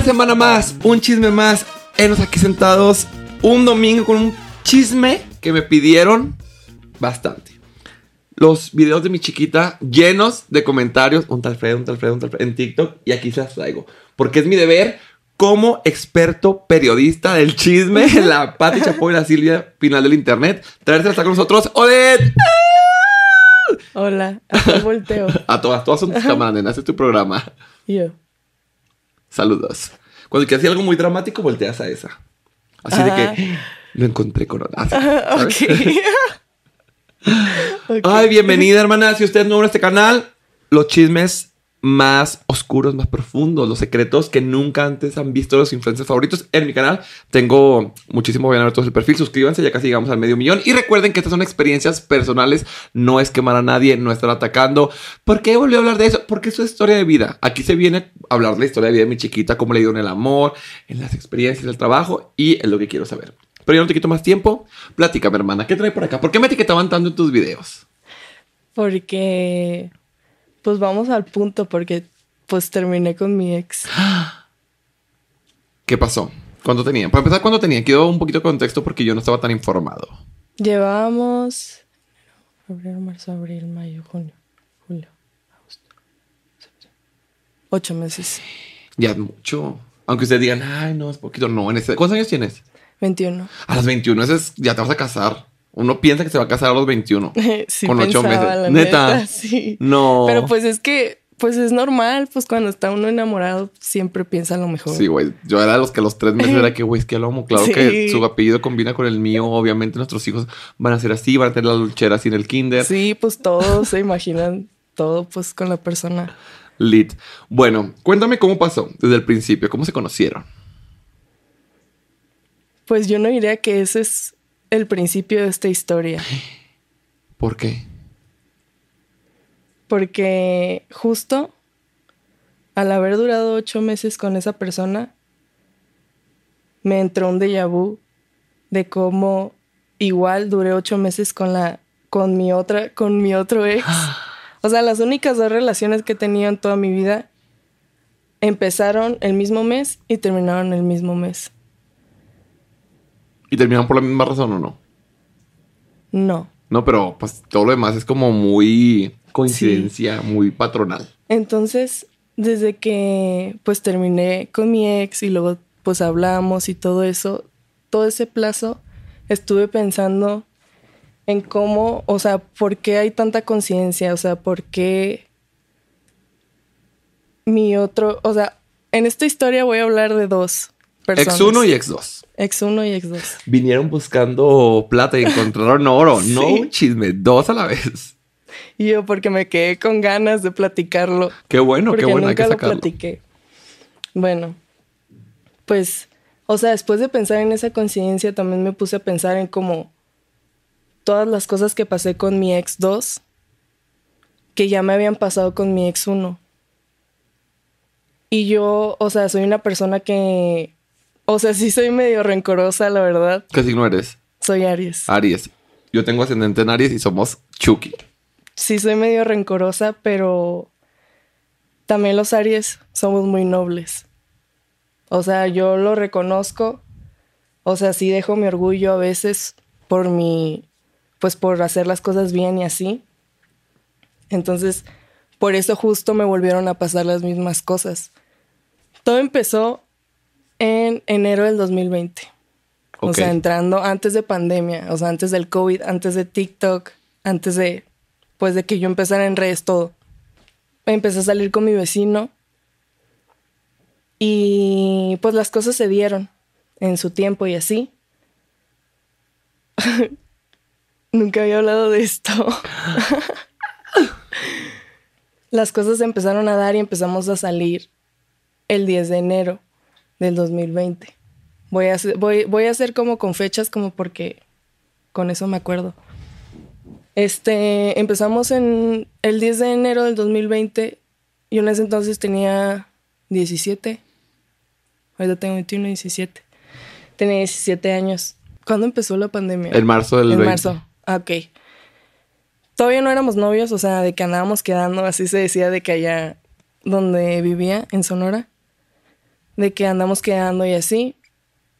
Una semana más, un chisme más. Enos aquí sentados un domingo con un chisme que me pidieron bastante. Los videos de mi chiquita llenos de comentarios, un tal Fred, un tal Fred, un tal Fred, en TikTok, y aquí se las traigo. Porque es mi deber como experto periodista del chisme, la Pati Chapoy y la Silvia Pinal del Internet, traerse con nosotros, Odette. Hola, a volteo. A todas, todas son tus cámaras, este es tu programa. Yo. Saludos. Cuando quieres decir algo muy dramático, volteas a esa. Así de que lo encontré con así, ok. Ay, bienvenida, hermana. Si usted es nuevo en este canal, los chismes más oscuros, más profundos, los secretos que nunca antes han visto los influencers favoritos en mi canal. Tengo muchísimo, vayan a ver todo el perfil, suscríbanse, ya casi llegamos al medio millón. Y recuerden que estas son experiencias personales, no es quemar a nadie, no estar atacando. ¿Por qué volví a hablar de eso? Porque eso es historia de vida. Aquí se viene a hablar de la historia de vida de mi chiquita, cómo le dio en el amor, en las experiencias del trabajo y es lo que quiero saber. Pero yo no te quito más tiempo. Platícame, hermana, ¿qué trae por acá? ¿Por qué me etiquetaban tanto en tus videos? Porque pues vamos al punto porque pues terminé con mi ex. ¿Qué pasó? ¿Cuánto tenía? Para empezar, ¿cuánto tenía? Quiero un poquito de contexto porque yo no estaba tan informado. Llevábamos febrero, marzo, abril, mayo, junio, julio, agosto, septiembre. Ocho meses. Ya es mucho. Aunque ustedes digan, ay, no, es poquito. No, en ese... ¿Cuántos años tienes? 21. A los 21 es, ya te vas a casar. Uno piensa que se va a casar a los 21. con ocho meses. neta. Sí. No. Pero pues es que, pues es normal, pues cuando está uno enamorado, siempre piensa lo mejor. Sí, güey. Yo era de los que a los tres meses era que, güey, es que lo amo. Claro que su apellido combina con el mío. Obviamente nuestros hijos van a ser así, van a tener la luchera así en el kinder. Sí, pues todos se imaginan todo, pues con la persona. Lit. Bueno, cuéntame cómo pasó desde el principio, cómo se conocieron. Pues yo no diría que ese es el principio de esta historia. ¿Por qué? Porque justo al haber durado ocho meses con esa persona, me entró un déjà vu de cómo igual duré ocho meses con la con mi otra con mi otro ex. O sea, las únicas dos relaciones que he tenido en toda mi vida empezaron el mismo mes y terminaron el mismo mes. ¿Y terminaron por la misma razón o no? No. No, pero pues todo lo demás es como muy coincidencia, muy patronal. Entonces, desde que pues terminé con mi ex y luego pues hablamos y todo eso, todo ese plazo estuve pensando en cómo, o sea, por qué hay tanta conciencia, o sea, por qué mi otro, o sea, en esta historia voy a hablar de dos personas. Ex 1 y ex 2. Ex 1 y ex 2. Vinieron buscando plata y encontraron oro. No un chisme, dos a la vez. Y yo porque me quedé con ganas de platicarlo. Qué bueno, qué bueno. Nunca lo platiqué. Bueno, pues, o sea, después de pensar en esa coincidencia, también me puse a pensar en cómo todas las cosas que pasé con mi ex 2, que ya me habían pasado con mi ex 1. Y yo, o sea, soy una persona que o sea, sí soy medio rencorosa, la verdad. ¿Qué signo eres? Soy Aries. Aries. Yo tengo ascendente en Aries y somos Chucky. Sí, soy medio rencorosa, pero también los Aries somos muy nobles. O sea, yo lo reconozco. O sea, sí dejo mi orgullo a veces por mi, pues por hacer las cosas bien y así. Entonces, por eso justo me volvieron a pasar las mismas cosas. Todo empezó en enero del 2020. O sea, entrando antes de pandemia, o sea, antes del COVID, antes de TikTok, antes de, pues, de que yo empezara en redes todo. Empecé a salir con mi vecino y pues las cosas se dieron en su tiempo y así. Nunca había hablado de esto. las cosas empezaron a dar y empezamos a salir el 10 de enero del 2020. Voy a, hacer, voy, voy a hacer como con fechas, como porque con eso me acuerdo. Este, empezamos en el 10 de enero del 2020. Yo en ese entonces tenía 17. Ahorita tengo 21 y 17. Tenía 17 años. ¿Cuándo empezó la pandemia? En marzo del En marzo. Ah, ok. Todavía no éramos novios, o sea, de que andábamos quedando, así se decía de que allá donde vivía, en Sonora, de que andamos quedando y así.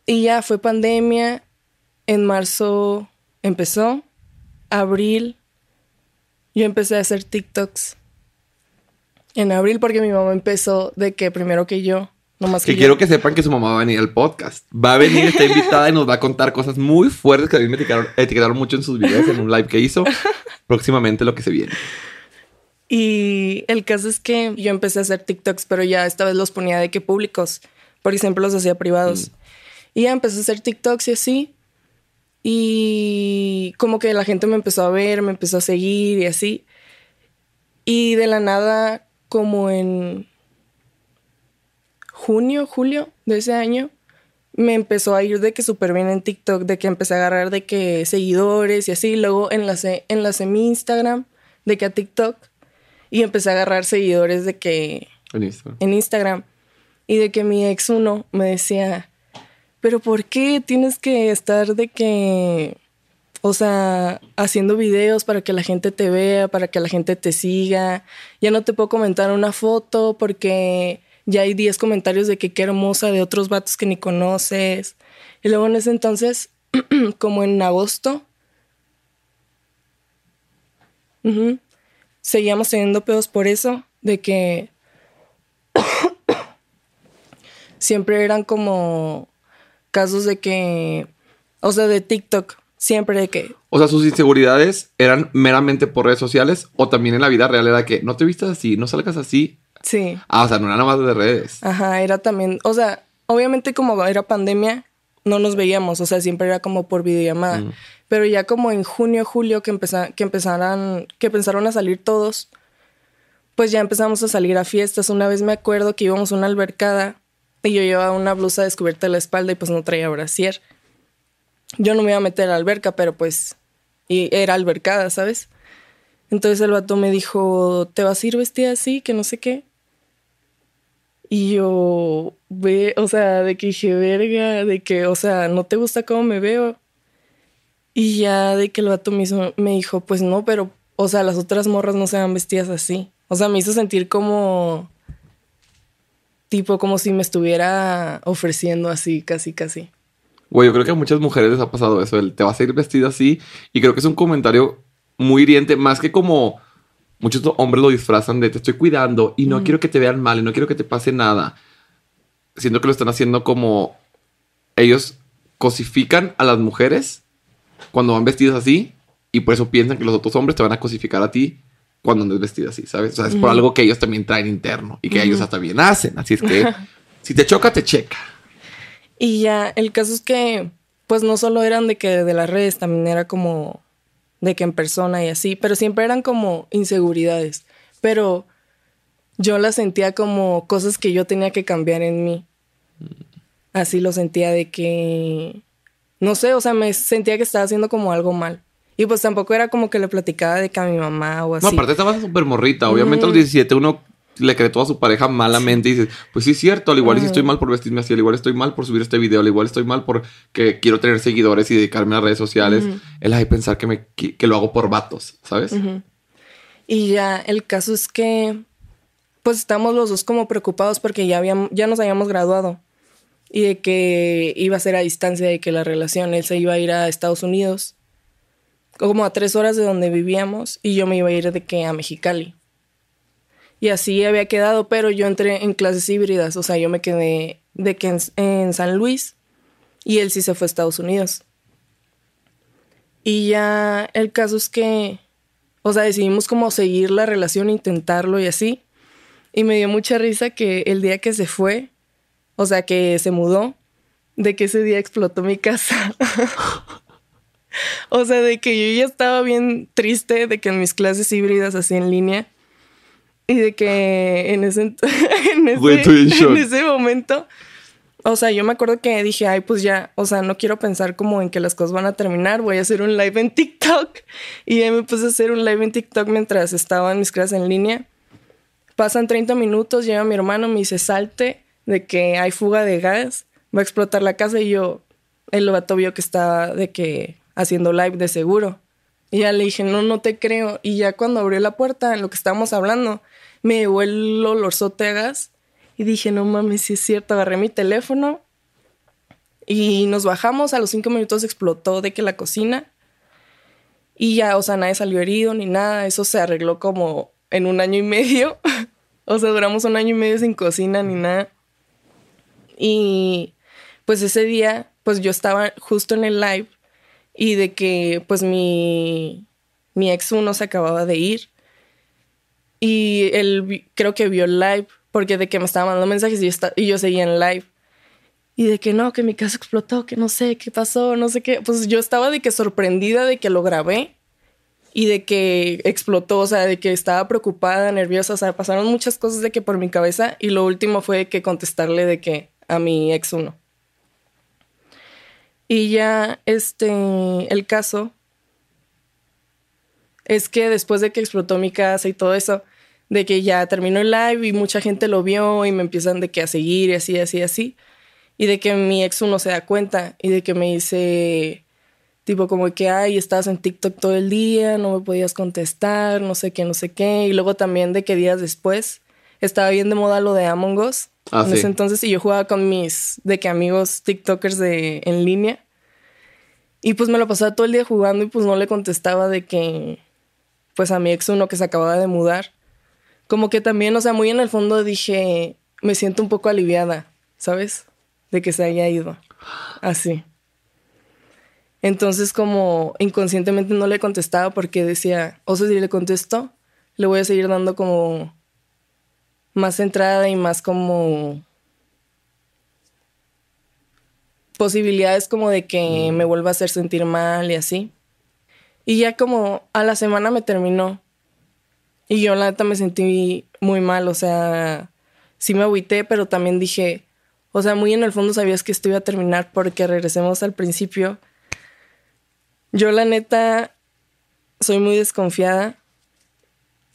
Y ya fue pandemia, en marzo empezó, abril yo empecé a hacer TikToks. En abril porque mi mamá empezó de que primero que yo. Nomás que, que quiero que sepan que su mamá va a venir al podcast. Va a venir, está invitada y nos va a contar cosas muy fuertes que a mí me etiquetaron, etiquetaron mucho en sus videos, en un live que hizo. Próximamente lo que se viene. Y el caso es que yo empecé a hacer TikToks, pero ya esta vez los ponía de que públicos. Por ejemplo, los hacía privados. Mm. Y ya empecé a hacer TikToks y así. Y como que la gente me empezó a ver, me empezó a seguir y así. Y de la nada, como en junio, julio de ese año, me empezó a ir de que súper bien en TikTok, de que empecé a agarrar de que seguidores y así. Luego enlacé, enlacé mi Instagram de que a TikTok y empecé a agarrar seguidores de que en Instagram. En Instagram. Y de que mi ex uno me decía, pero ¿por qué tienes que estar de que, o sea, haciendo videos para que la gente te vea, para que la gente te siga? Ya no te puedo comentar una foto porque ya hay 10 comentarios de que qué hermosa de otros vatos que ni conoces. Y luego en ese entonces, como en agosto, seguíamos teniendo pedos por eso, de que siempre eran como casos de que, o sea, de TikTok, siempre de que... O sea, sus inseguridades eran meramente por redes sociales o también en la vida real era que no te vistas así, no salgas así. Sí. Ah, o sea, no era nada más de redes. Ajá, era también, o sea, obviamente como era pandemia, no nos veíamos, o sea, siempre era como por videollamada. Mm. Pero ya como en junio, julio que, que empezaran, que empezaron a salir todos, pues ya empezamos a salir a fiestas. Una vez me acuerdo que íbamos a una albercada y yo llevaba una blusa descubierta de la espalda y pues no traía brasier. Yo no me iba a meter a la alberca, pero pues y era albercada, ¿sabes? Entonces el vato me dijo, ¿te vas a ir vestida así? Que no sé qué. Y yo, ve, o sea, de que dije, verga, de que, o sea, ¿no te gusta cómo me veo? Y ya de que el vato me, me dijo, pues no, pero, o sea, las otras morras no se van vestidas así. O sea, me hizo sentir como tipo como si me estuviera ofreciendo así, casi, casi. Güey, yo creo que a muchas mujeres les ha pasado eso, el te vas a ir vestida así, y creo que es un comentario muy hiriente, más que como muchos hombres lo disfrazan de te estoy cuidando y no quiero que te vean mal y no quiero que te pase nada. Siento que lo están haciendo como ellos cosifican a las mujeres cuando van vestidas así y por eso piensan que los otros hombres te van a cosificar a ti cuando andes vestida así, ¿sabes? O sea, es por algo que ellos también traen interno y que ellos hasta bien hacen. Así es que si te choca, te checa. Y ya, el caso es que, pues no solo eran de que de las redes, también era como de que en persona y así, pero siempre eran como inseguridades. Pero yo las sentía como cosas que yo tenía que cambiar en mí. Así lo sentía de que, no sé, o sea, me sentía que estaba haciendo como algo mal. Y pues tampoco era como que le platicaba de que a mi mamá o así. No, aparte estaba súper morrita. Obviamente a los 17 uno le cree todo a su pareja malamente y dice, pues sí es cierto, al igual si estoy mal por vestirme así, al igual estoy mal por subir este video, al igual estoy mal porque quiero tener seguidores y dedicarme a las redes sociales. Es la de pensar que, me, que, lo hago por vatos, ¿sabes? Y ya el caso es que pues estamos los dos como preocupados porque ya, habíamos, ya nos habíamos graduado y de que iba a ser a distancia de que la relación, él se iba a ir a Estados Unidos como a tres horas de donde vivíamos y yo me iba a ir de que a Mexicali. Y así había quedado, pero yo entré en clases híbridas, o sea, yo me quedé de que en, San Luis y él sí se fue a Estados Unidos. Y ya el caso es que, o sea, decidimos como seguir la relación, intentarlo y así. Y me dio mucha risa que el día que se fue, o sea, que se mudó, de que ese día explotó mi casa. o sea, de que yo ya estaba bien triste de que en mis clases híbridas así en línea y de que en ese, en ese, momento, o sea, yo me acuerdo que dije, ay, pues ya, o sea, no quiero pensar como en que las cosas van a terminar, voy a hacer un live en TikTok. Y ahí me puse a hacer un live en TikTok mientras estaba en mis clases en línea. Pasan 30 minutos, llega mi hermano, me dice, salte de que hay fuga de gas, va a explotar la casa y yo, el vato vio que estaba de que haciendo live de seguro. Y ya le dije, no, no te creo. Y ya cuando abrió la puerta, en lo que estábamos hablando, me llevó el olorzote a gas. Y dije, no mames, si es cierto. Agarré mi teléfono y nos bajamos. A los cinco minutos explotó de que la cocina. Y ya, o sea, nadie salió herido ni nada. Eso se arregló como en un año y medio. o sea, duramos un año y medio sin cocina ni nada. Y pues ese día, pues yo estaba justo en el live y de que pues mi, mi ex uno se acababa de ir. Y él creo que vio live porque de que me estaba mandando mensajes y yo, y yo seguía en live. Y de que no, que mi casa explotó, que no sé qué pasó, no sé qué. Pues yo estaba de que sorprendida de que lo grabé y de que explotó, o sea, de que estaba preocupada, nerviosa, o sea, pasaron muchas cosas de que por mi cabeza y lo último fue que contestarle de que a mi ex uno. Y ya, este, el caso es que después de que explotó mi casa y todo eso, de que ya terminó el live y mucha gente lo vio y me empiezan de que a seguir y así, así, así. Y de que mi ex uno se da cuenta y de que me dice, tipo como que, ay, estabas en TikTok todo el día, no me podías contestar, no sé qué, no sé qué. Y luego también de que días después estaba bien de moda lo de Among Us. Ah, en ese entonces, y yo jugaba con mis, de que amigos TikTokers de, en línea. Y pues me lo pasaba todo el día jugando y pues no le contestaba de que, pues a mi ex uno que se acababa de mudar. Como que también, o sea, muy en el fondo dije, me siento un poco aliviada, ¿sabes? De que se haya ido. Así. Entonces como inconscientemente no le contestaba porque decía, o sea, si le contesto, le voy a seguir dando como más entrada y más como posibilidades como de que mm. me vuelva a hacer sentir mal y así. Y ya como a la semana me terminó. Y yo la neta me sentí muy mal, o sea, sí me agüité, pero también dije, o sea, muy en el fondo sabías que esto iba a terminar porque regresemos al principio. Yo la neta soy muy desconfiada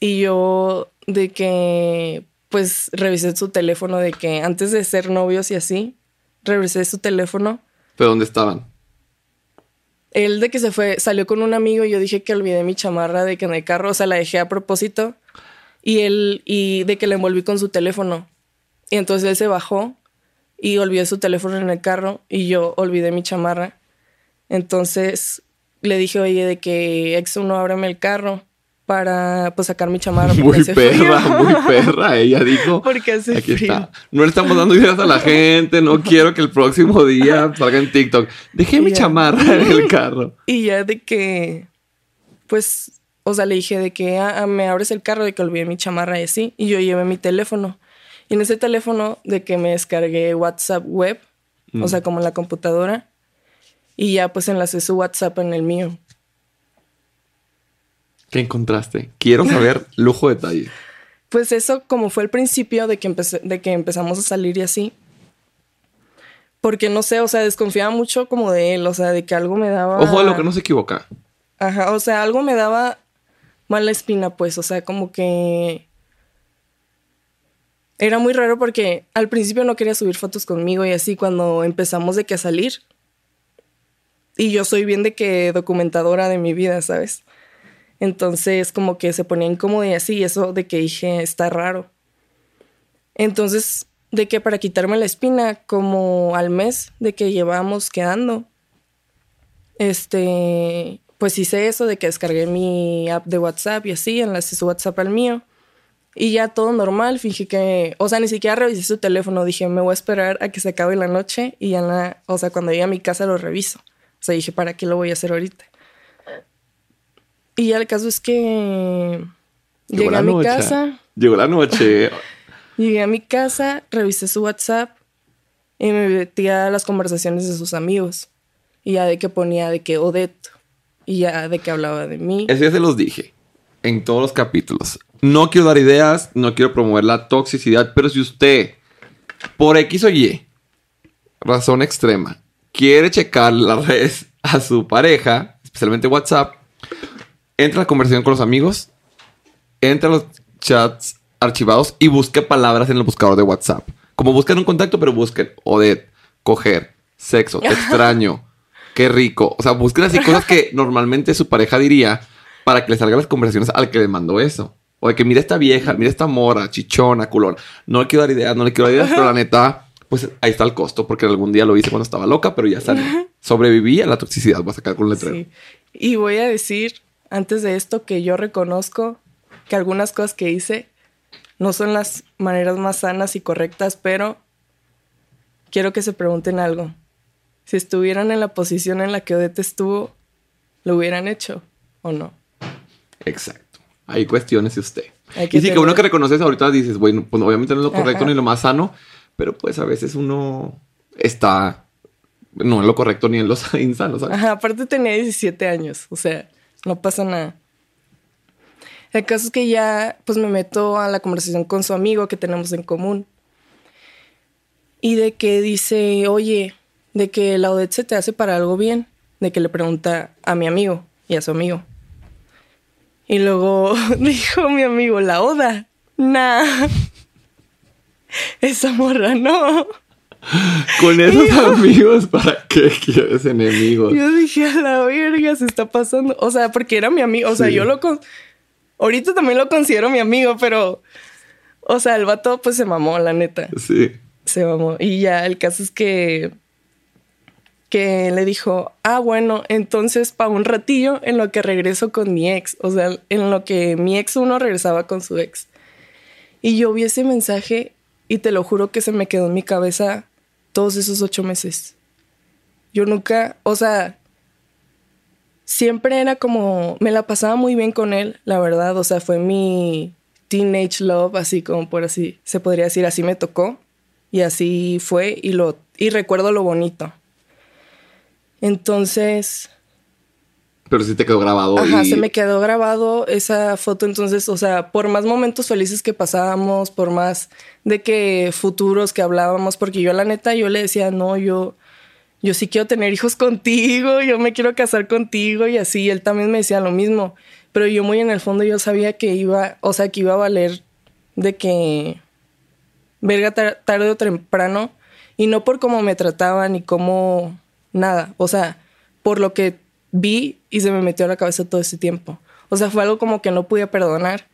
y yo de que pues revisé su teléfono de que antes de ser novios y así, revisé su teléfono. ¿Pero dónde estaban? Él de que se fue, salió con un amigo y yo dije que olvidé mi chamarra de que en el carro, o sea, la dejé a propósito. Y él, y de que le envolví con su teléfono. Y entonces él se bajó y olvidó su teléfono en el carro y yo olvidé mi chamarra. Entonces le dije, oye, de que ex uno ábreme el carro para pues sacar mi chamarra. Muy perra, muy perra, ella dijo. Porque hace Aquí está. No le estamos dando ideas a la gente, no quiero que el próximo día salga en TikTok. Dejé mi chamarra en el carro. Y ya de que, pues, o sea, le dije de que ah, ah, me abres el carro, de que olvidé mi chamarra y así. Y yo llevé mi teléfono. Y en ese teléfono de que me descargué WhatsApp web, o mm. sea, como en la computadora. Y ya pues enlacé su WhatsApp en el mío. ¿Qué encontraste? Quiero saber lujo detalle. Pues eso como fue el principio de que, de que empezamos a salir y así. Porque no sé, o sea, desconfiaba mucho como de él, o sea, de que algo me daba... Ojo a lo que no se equivoca. Ajá, o sea, algo me daba mala espina, pues, o sea, como que... Era muy raro porque al principio no quería subir fotos conmigo y así cuando empezamos de que a salir. Y yo soy bien de que documentadora de mi vida, ¿sabes? Entonces como que se ponía incómodo y así, y eso de que dije, está raro. Entonces, de que para quitarme la espina, como al mes de que llevábamos quedando, este, pues hice eso de que descargué mi app de WhatsApp y así, enlacé su WhatsApp al mío. Y ya todo normal, fingí que, o sea, ni siquiera revisé su teléfono, dije, me voy a esperar a que se acabe la noche y ya, o sea, cuando llegue a mi casa lo reviso. O sea, dije, ¿para qué lo voy a hacer ahorita? Y ya el caso es que llegué a mi casa. Llegó la noche. llegué a mi casa, revisé su WhatsApp y me metí a las conversaciones de sus amigos. Y ya de que ponía de que Odette. Y ya de que hablaba de mí. Eso ya se los dije en todos los capítulos. No quiero dar ideas, no quiero promover la toxicidad, pero si usted, por X o Y, razón extrema, quiere checar las redes a su pareja, especialmente WhatsApp, entra a la conversación con los amigos, entra a los chats archivados y busque palabras en el buscador de WhatsApp. Como buscan un contacto, pero busquen Odette, coger, sexo, te extraño, qué rico. O sea, busquen así cosas que normalmente su pareja diría para que le salgan las conversaciones al que le mandó eso. O de que mira esta vieja, mira esta mora, chichona, culona. No le quiero dar ideas, no le quiero dar ideas, pero la neta, pues ahí está el costo, porque algún día lo hice cuando estaba loca, pero ya salió. Sobreviví a la toxicidad, voy a sacar con letrero. Sí. Y voy a decir, antes de esto, que yo reconozco que algunas cosas que hice no son las maneras más sanas y correctas, pero quiero que se pregunten algo. Si estuvieran en la posición en la que Odette estuvo, ¿lo hubieran hecho o no? Exacto. Hay cuestiones usted. Hay que y sí, que uno que reconoces ahorita dices, bueno, pues obviamente no es lo correcto Ajá. ni lo más sano, pero pues a veces uno está no en lo correcto ni en lo insano, ¿sabes? Ajá, aparte tenía 17 años, o sea, no pasa nada. El caso es que ya, pues me meto a la conversación con su amigo que tenemos en común. Y de que dice, oye, de que la Odette se te hace para algo bien. De que le pregunta a mi amigo y a su amigo. Y luego dijo mi amigo, la Oda, nah. Esa morra, no. Con esos amigos, ¿para qué quieres enemigos? Yo dije, a la verga, se está pasando. O sea, porque era mi amigo. O sea, Sí. yo lo... Con... Ahorita también lo considero mi amigo, pero... O sea, el vato pues se mamó, la neta. Sí. Se mamó. Y ya, el caso es que... Que le dijo, ah, bueno, entonces para un ratillo en lo que regreso con mi ex. O sea, en lo que mi ex uno regresaba con su ex. Y yo vi ese mensaje y te lo juro que se me quedó en mi cabeza todos esos ocho meses. Yo nunca, o sea, siempre era como, me la pasaba muy bien con él, la verdad, o sea, fue mi teenage love, así como por así, se podría decir, así me tocó y así fue y lo, y recuerdo lo bonito. Entonces, Pero sí te quedó grabado. Ajá, y... se me quedó grabado esa foto. Entonces, o sea, por más momentos felices que pasábamos, por más de que futuros que hablábamos, porque yo, la neta, yo le decía, no, yo, yo sí quiero tener hijos contigo, yo me quiero casar contigo y así. Él también me decía lo mismo. Pero yo, muy en el fondo, yo sabía que iba, o sea, que iba a valer de que verga tar- tarde o temprano y no por cómo me trataban y cómo nada, o sea, por lo que vi y se me metió a la cabeza todo ese tiempo. O sea, fue algo como que no pude perdonar.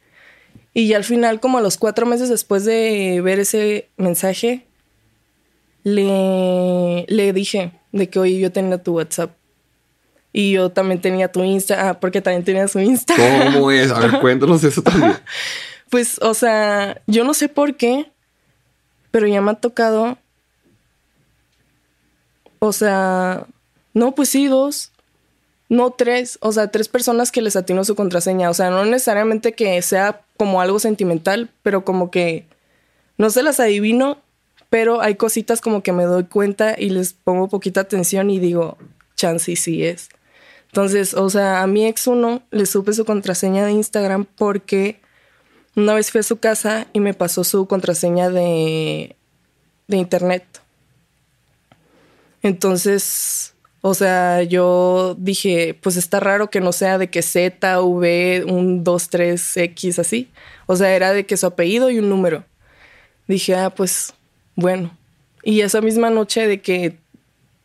Y ya al final, como a los cuatro meses después de ver ese mensaje, le, le dije de que, oye, yo tenía tu WhatsApp. Y yo también tenía tu Insta, ah, porque también tenía su Insta. ¿Cómo es? A ver, cuéntanos eso también. Pues, o sea, yo no sé por qué, pero ya me ha tocado. O sea, no, pues sí, dos. No tres. O sea, tres personas que les atino su contraseña. O sea, no necesariamente que sea como algo sentimental, pero como que no se las adivino, pero hay cositas como que me doy cuenta y les pongo poquita atención y digo, chance sí es. Entonces, o sea, a mi ex uno le supe su contraseña de Instagram porque una vez fui a su casa y me pasó su contraseña de, de internet. Entonces, o sea, yo dije, pues está raro que no sea de que Z, V, un 2, 3, X, así. O sea, era de que su apellido y un número. Dije, ah, pues, bueno. Y esa misma noche de que,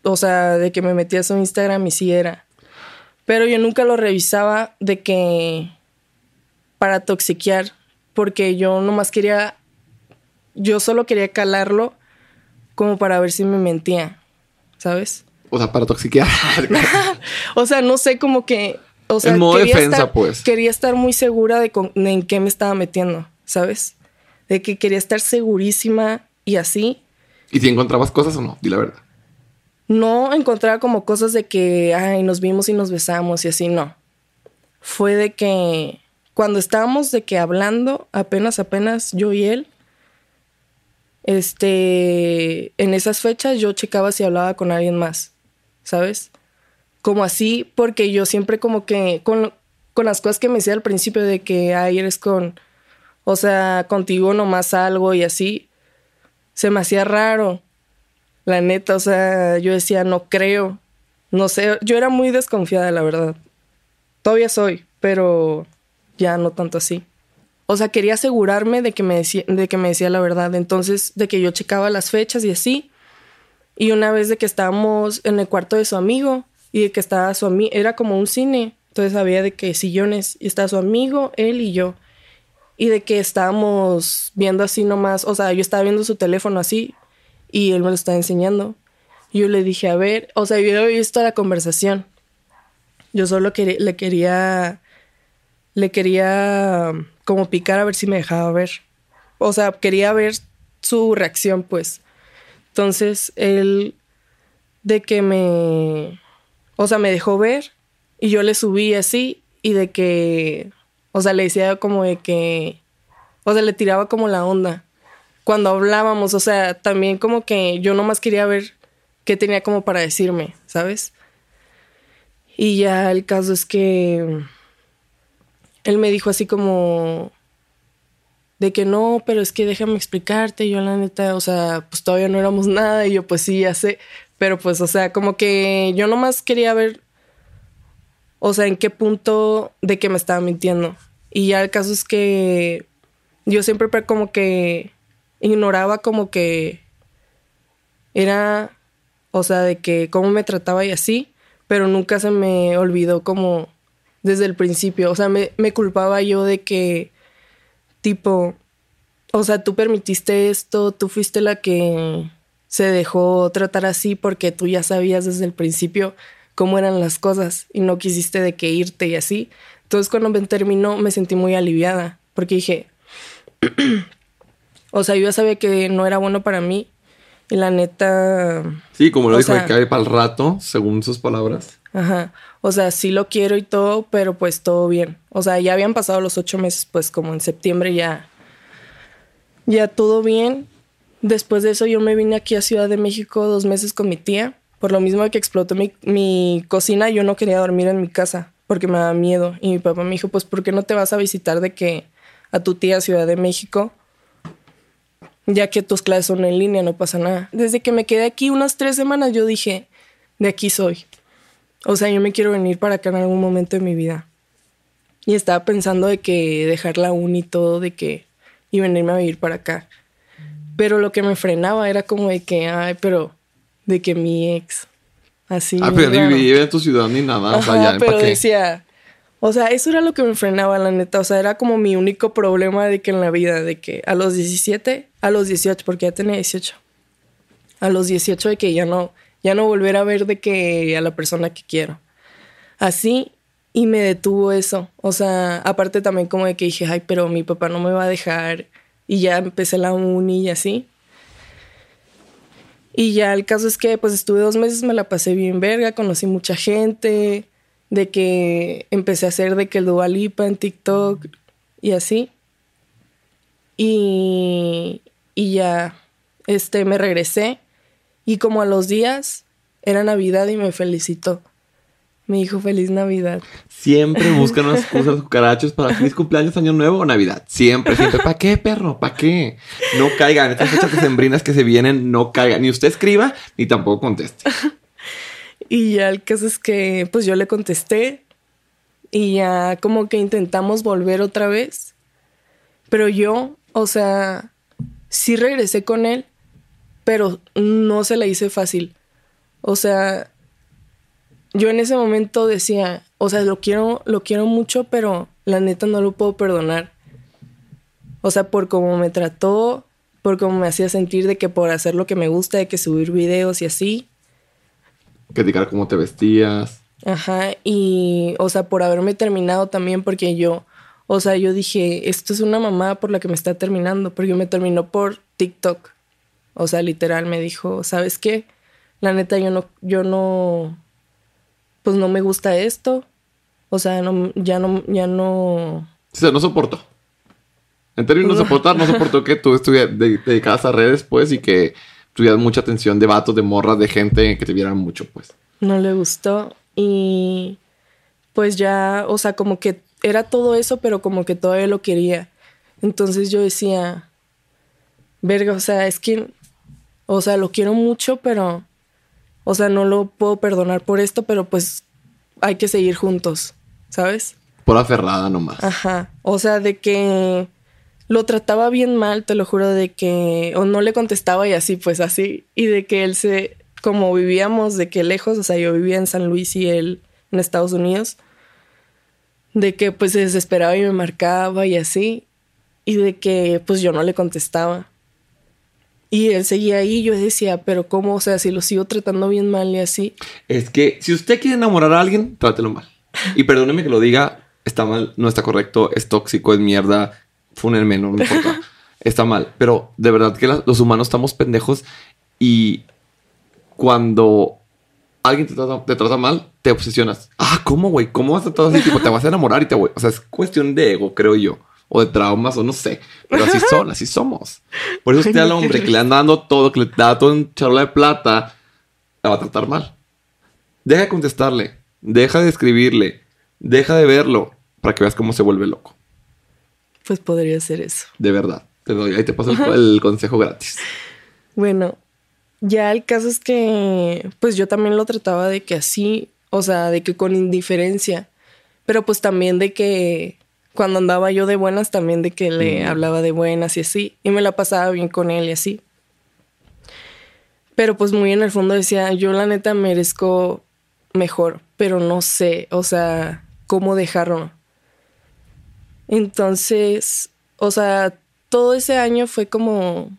o sea, de que me metí a su Instagram y sí era. Pero yo nunca lo revisaba de que para toxiquear, porque yo nomás quería, yo solo quería calarlo como para ver si me mentía, ¿sabes? O sea, para toxiquear. O sea, no sé, como que, o sea, En modo quería defensa, estar- pues. Quería estar muy segura de, con- de en qué me estaba metiendo, ¿sabes? De que quería estar segurísima y así. ¿Y si encontrabas cosas o no? Di la verdad. No encontraba como cosas de que, ay, nos vimos y nos besamos y así, no. Fue de que cuando estábamos de que hablando, apenas, apenas yo y él, este, en esas fechas yo checaba si hablaba con alguien más, ¿sabes? Como así, porque yo siempre como que, con, con las cosas que me decía al principio de que, ay, eres con, o sea, contigo nomás algo y así, se me hacía raro. La neta, o sea, yo decía, no creo. No sé, yo era muy desconfiada, la verdad. Todavía soy, pero ya no tanto así. O sea, quería asegurarme de que me decía, de que me decía la verdad. Entonces, de que yo checaba las fechas y así. Y una vez de que estábamos en el cuarto de su amigo y de que estaba su amigo, era como un cine. Entonces había de que sillones y estaba su amigo, él y yo. y de que estábamos viendo así nomás, o sea, yo estaba viendo su teléfono así y él me lo estaba enseñando. Yo le dije, a ver, o sea, yo había visto la conversación. Yo solo le quería, le quería como picar a ver si me dejaba ver. O sea, quería ver su reacción, pues. Entonces, él, de que me, o sea, me dejó ver y yo le subí así y de que, o sea, le decía como de que, o sea, le tiraba como la onda. Cuando hablábamos, o sea, también como que yo nomás quería ver qué tenía como para decirme, ¿sabes? Y ya el caso es que él me dijo así como de que no, pero es que déjame explicarte, yo la neta, o sea, pues todavía no éramos nada y yo pues sí, ya sé, pero pues, o sea, como que yo nomás quería ver o sea, en qué punto de que me estaba mintiendo. Y ya el caso es que yo siempre como que ignoraba como que era, o sea, de que cómo me trataba y así, pero nunca se me olvidó como desde el principio. O sea, me, me culpaba yo de que, tipo, o sea, tú permitiste esto, tú fuiste la que se dejó tratar así porque tú ya sabías desde el principio cómo eran las cosas y no quisiste de que irte y así. Entonces cuando me terminó me sentí muy aliviada porque dije, o sea, yo ya sabía que no era bueno para mí y la neta... Sí, como lo dijo, que hay para el rato, según sus palabras. Ajá. O sea, sí lo quiero y todo, pero pues todo bien. O sea, ya habían pasado los ocho meses, pues como en septiembre ya... Ya todo bien. Después de eso yo me vine aquí a Ciudad de México dos meses con mi tía por lo mismo que explotó mi, cocina, yo no quería dormir en mi casa porque me daba miedo. Y mi papá me dijo, pues, ¿por qué no te vas a visitar de que a tu tía Ciudad de México? Ya que tus clases son en línea, no pasa nada. Desde que me quedé aquí unas tres semanas, yo dije, de aquí soy. O sea, yo me quiero venir para acá en algún momento de mi vida. Y estaba pensando de que dejar la uni y todo, de que y venirme a vivir para acá. Pero lo que me frenaba era como de que, ay, pero de que mi ex. Así. Ah, pero ni vivía en tu ciudad ni nada. o sea, ya, pero decía. O sea, eso era lo que me frenaba, la neta. O sea, era como mi único problema de que en la vida, de que a los 17, a los 18, porque ya tenía 18. A los 18 de que ya no, ya no volver a ver de que a la persona que quiero. Así, y me detuvo eso. O sea, aparte también como de que dije, ay, pero mi papá no me va a dejar. Y ya empecé la uni y así. Y ya el caso es que pues estuve dos meses, me la pasé bien verga, conocí mucha gente, de que empecé a hacer de que el Dualipa en TikTok y así. Y, y ya este, me regresé y como a los días era Navidad y me felicitó. Me dijo feliz Navidad. Siempre buscan unas excusas los cucarachos para feliz cumpleaños, año nuevo o Navidad. Siempre, siempre. ¿Para qué, perro? ¿Para qué? No caigan. Estas fechas sembrinas que se vienen, no caigan. Ni usted escriba, ni tampoco conteste. y ya el caso es que, pues yo le contesté. Y ya como que intentamos volver otra vez. Pero yo, o sea, sí regresé con él, pero no se le hice fácil. O sea, yo en ese momento decía, o sea, lo quiero, lo quiero mucho, pero la neta no lo puedo perdonar. O sea, por cómo me trató, por cómo me hacía sentir de que por hacer lo que me gusta, de que subir videos y así. Criticar cómo te vestías. Ajá, y, o sea, por haberme terminado también, porque yo, o sea, yo dije, esto es una mamá por la que me está terminando, porque me terminó por TikTok. O sea, literal me dijo, ¿sabes qué? La neta, yo no, yo no, pues no me gusta esto. O sea, no, ya no, ya no. O sea, no soporto. En términos de soportar, no soportó que tú estuvieras dedicadas a redes, pues, y que tuvieras mucha atención de vatos, de morras, de gente que te vieran mucho, pues. No le gustó. Y pues ya, o sea, como que era todo eso, pero como que todavía lo quería. Entonces yo decía, verga, o sea, es que, o sea, lo quiero mucho, pero o sea, no lo puedo perdonar por esto, pero pues hay que seguir juntos, ¿sabes? Por aferrada nomás. Ajá. O sea, de que lo trataba bien mal, te lo juro, de que o no le contestaba y así, pues así. Y de que él se, como vivíamos de que lejos, o sea, yo vivía en San Luis y él en Estados Unidos, de que pues se desesperaba y me marcaba y así. y de que pues yo no le contestaba. Y él seguía ahí, yo decía, pero ¿cómo? O sea, si lo sigo tratando bien mal y así. Es que si usted quiere enamorar a alguien, trátelo mal. Y perdóneme que lo diga, está mal, no está correcto, es tóxico, es mierda, fúnenme, no me importa. está mal. Pero de verdad que la- los humanos estamos pendejos y cuando alguien te trata, te trata mal, te obsesionas. Ah, ¿cómo, güey? ¿Cómo vas a tratar así? Tipo, te vas a enamorar y te voy. O sea, es cuestión de ego, creo yo. O de traumas, o no sé. Pero así son, así somos. Por eso usted Ay, al hombre que le anda dando todo, que le da todo en charola de plata, la va a tratar mal. Deja de contestarle. Deja de escribirle. Deja de verlo. Para que veas cómo se vuelve loco. Pues podría ser eso. De verdad. Te doy, ahí te paso el, el consejo gratis. Bueno, ya el caso es que pues yo también lo trataba de que así, o sea, de que con indiferencia, pero pues también de que cuando andaba yo de buenas también de que le Mm. hablaba de buenas y así, y me la pasaba bien con él y así. Pero pues muy en el fondo decía, yo la neta merezco mejor, pero no sé, o sea, cómo dejarlo. Entonces, o sea, todo ese año fue como,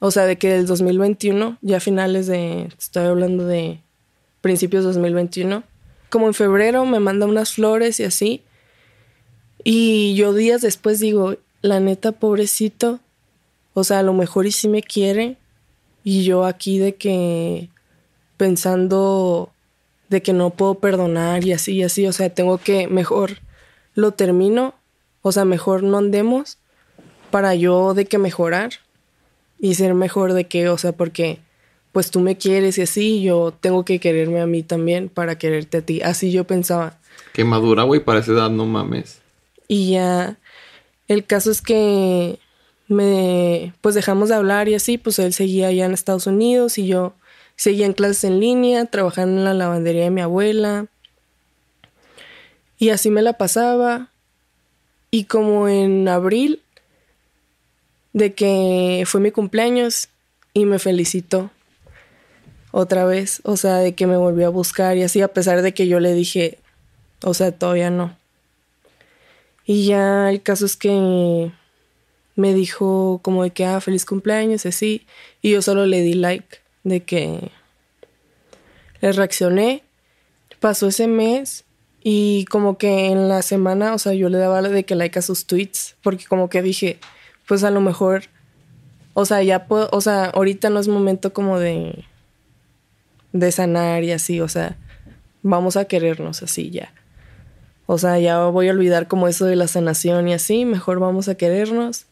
o sea, de que del 2021, ya finales de, estoy hablando de principios de 2021, como en febrero me manda unas flores y así. Y yo días después digo, la neta, pobrecito, o sea, a lo mejor y sí me quiere. Y yo aquí de que pensando de que no puedo perdonar y así y así, o sea, tengo que mejor lo termino, o sea, mejor no andemos para yo de que mejorar y ser mejor de que, o sea, porque pues tú me quieres y así, yo tengo que quererme a mí también para quererte a ti. Así yo pensaba. Qué madura, güey, para esa edad, no mames. Y ya, el caso es que me, pues dejamos de hablar y así, pues él seguía allá en Estados Unidos y yo seguía en clases en línea, trabajando en la lavandería de mi abuela. Y así me la pasaba. Y como en abril, de que fue mi cumpleaños y me felicitó otra vez, o sea, de que me volvió a buscar y así, a pesar de que yo le dije, o sea, todavía no. Y ya el caso es que me dijo como de que, ah, feliz cumpleaños, así. Y yo solo le di like, de que le reaccioné. Pasó ese mes y como que en la semana, o sea, yo le daba de que like a sus tweets, porque como que dije, pues a lo mejor, o sea, ya puedo, o sea, ahorita no es momento como de, de sanar y así, o sea, vamos a querernos así ya. O sea, ya voy a olvidar como eso de la sanación y así, mejor vamos a querernos.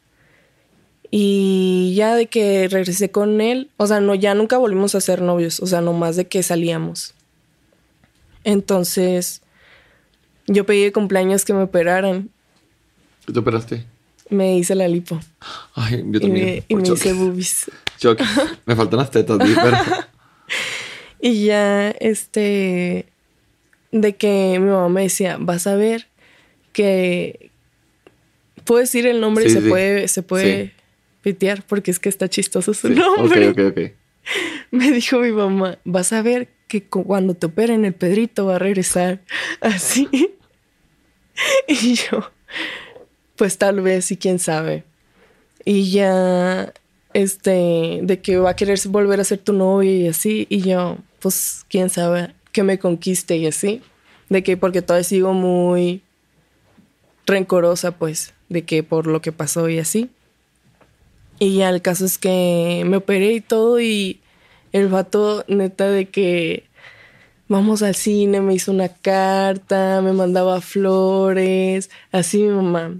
Y ya de que regresé con él, o sea, no, ya nunca volvimos a ser novios, o sea, nomás de que salíamos. Entonces, yo pedí de cumpleaños que me operaran, ¿Qué te operaste? me hice la lipo Ay, yo y también. me, y me hice boobies. Me faltan las tetas, pero... Y ya, este, de que mi mamá me decía, vas a ver que puedo decir el nombre y se sí. puede, se puede Sí. pitear porque es que está chistoso su nombre. Ok, ok, ok. Me dijo mi mamá, vas a ver que cu- cuando te operen el Pedrito va a regresar así. Y yo, pues tal vez y quién sabe. Y ya, este, de que va a querer volver a ser tu novio y así. Y yo, pues quién sabe, que me conquiste y así. De que porque todavía sigo muy rencorosa, pues, de que por lo que pasó y así. Y ya el caso es que me operé y todo y el vato neta de que vamos al cine, me hizo una carta, me mandaba flores, así mi mamá.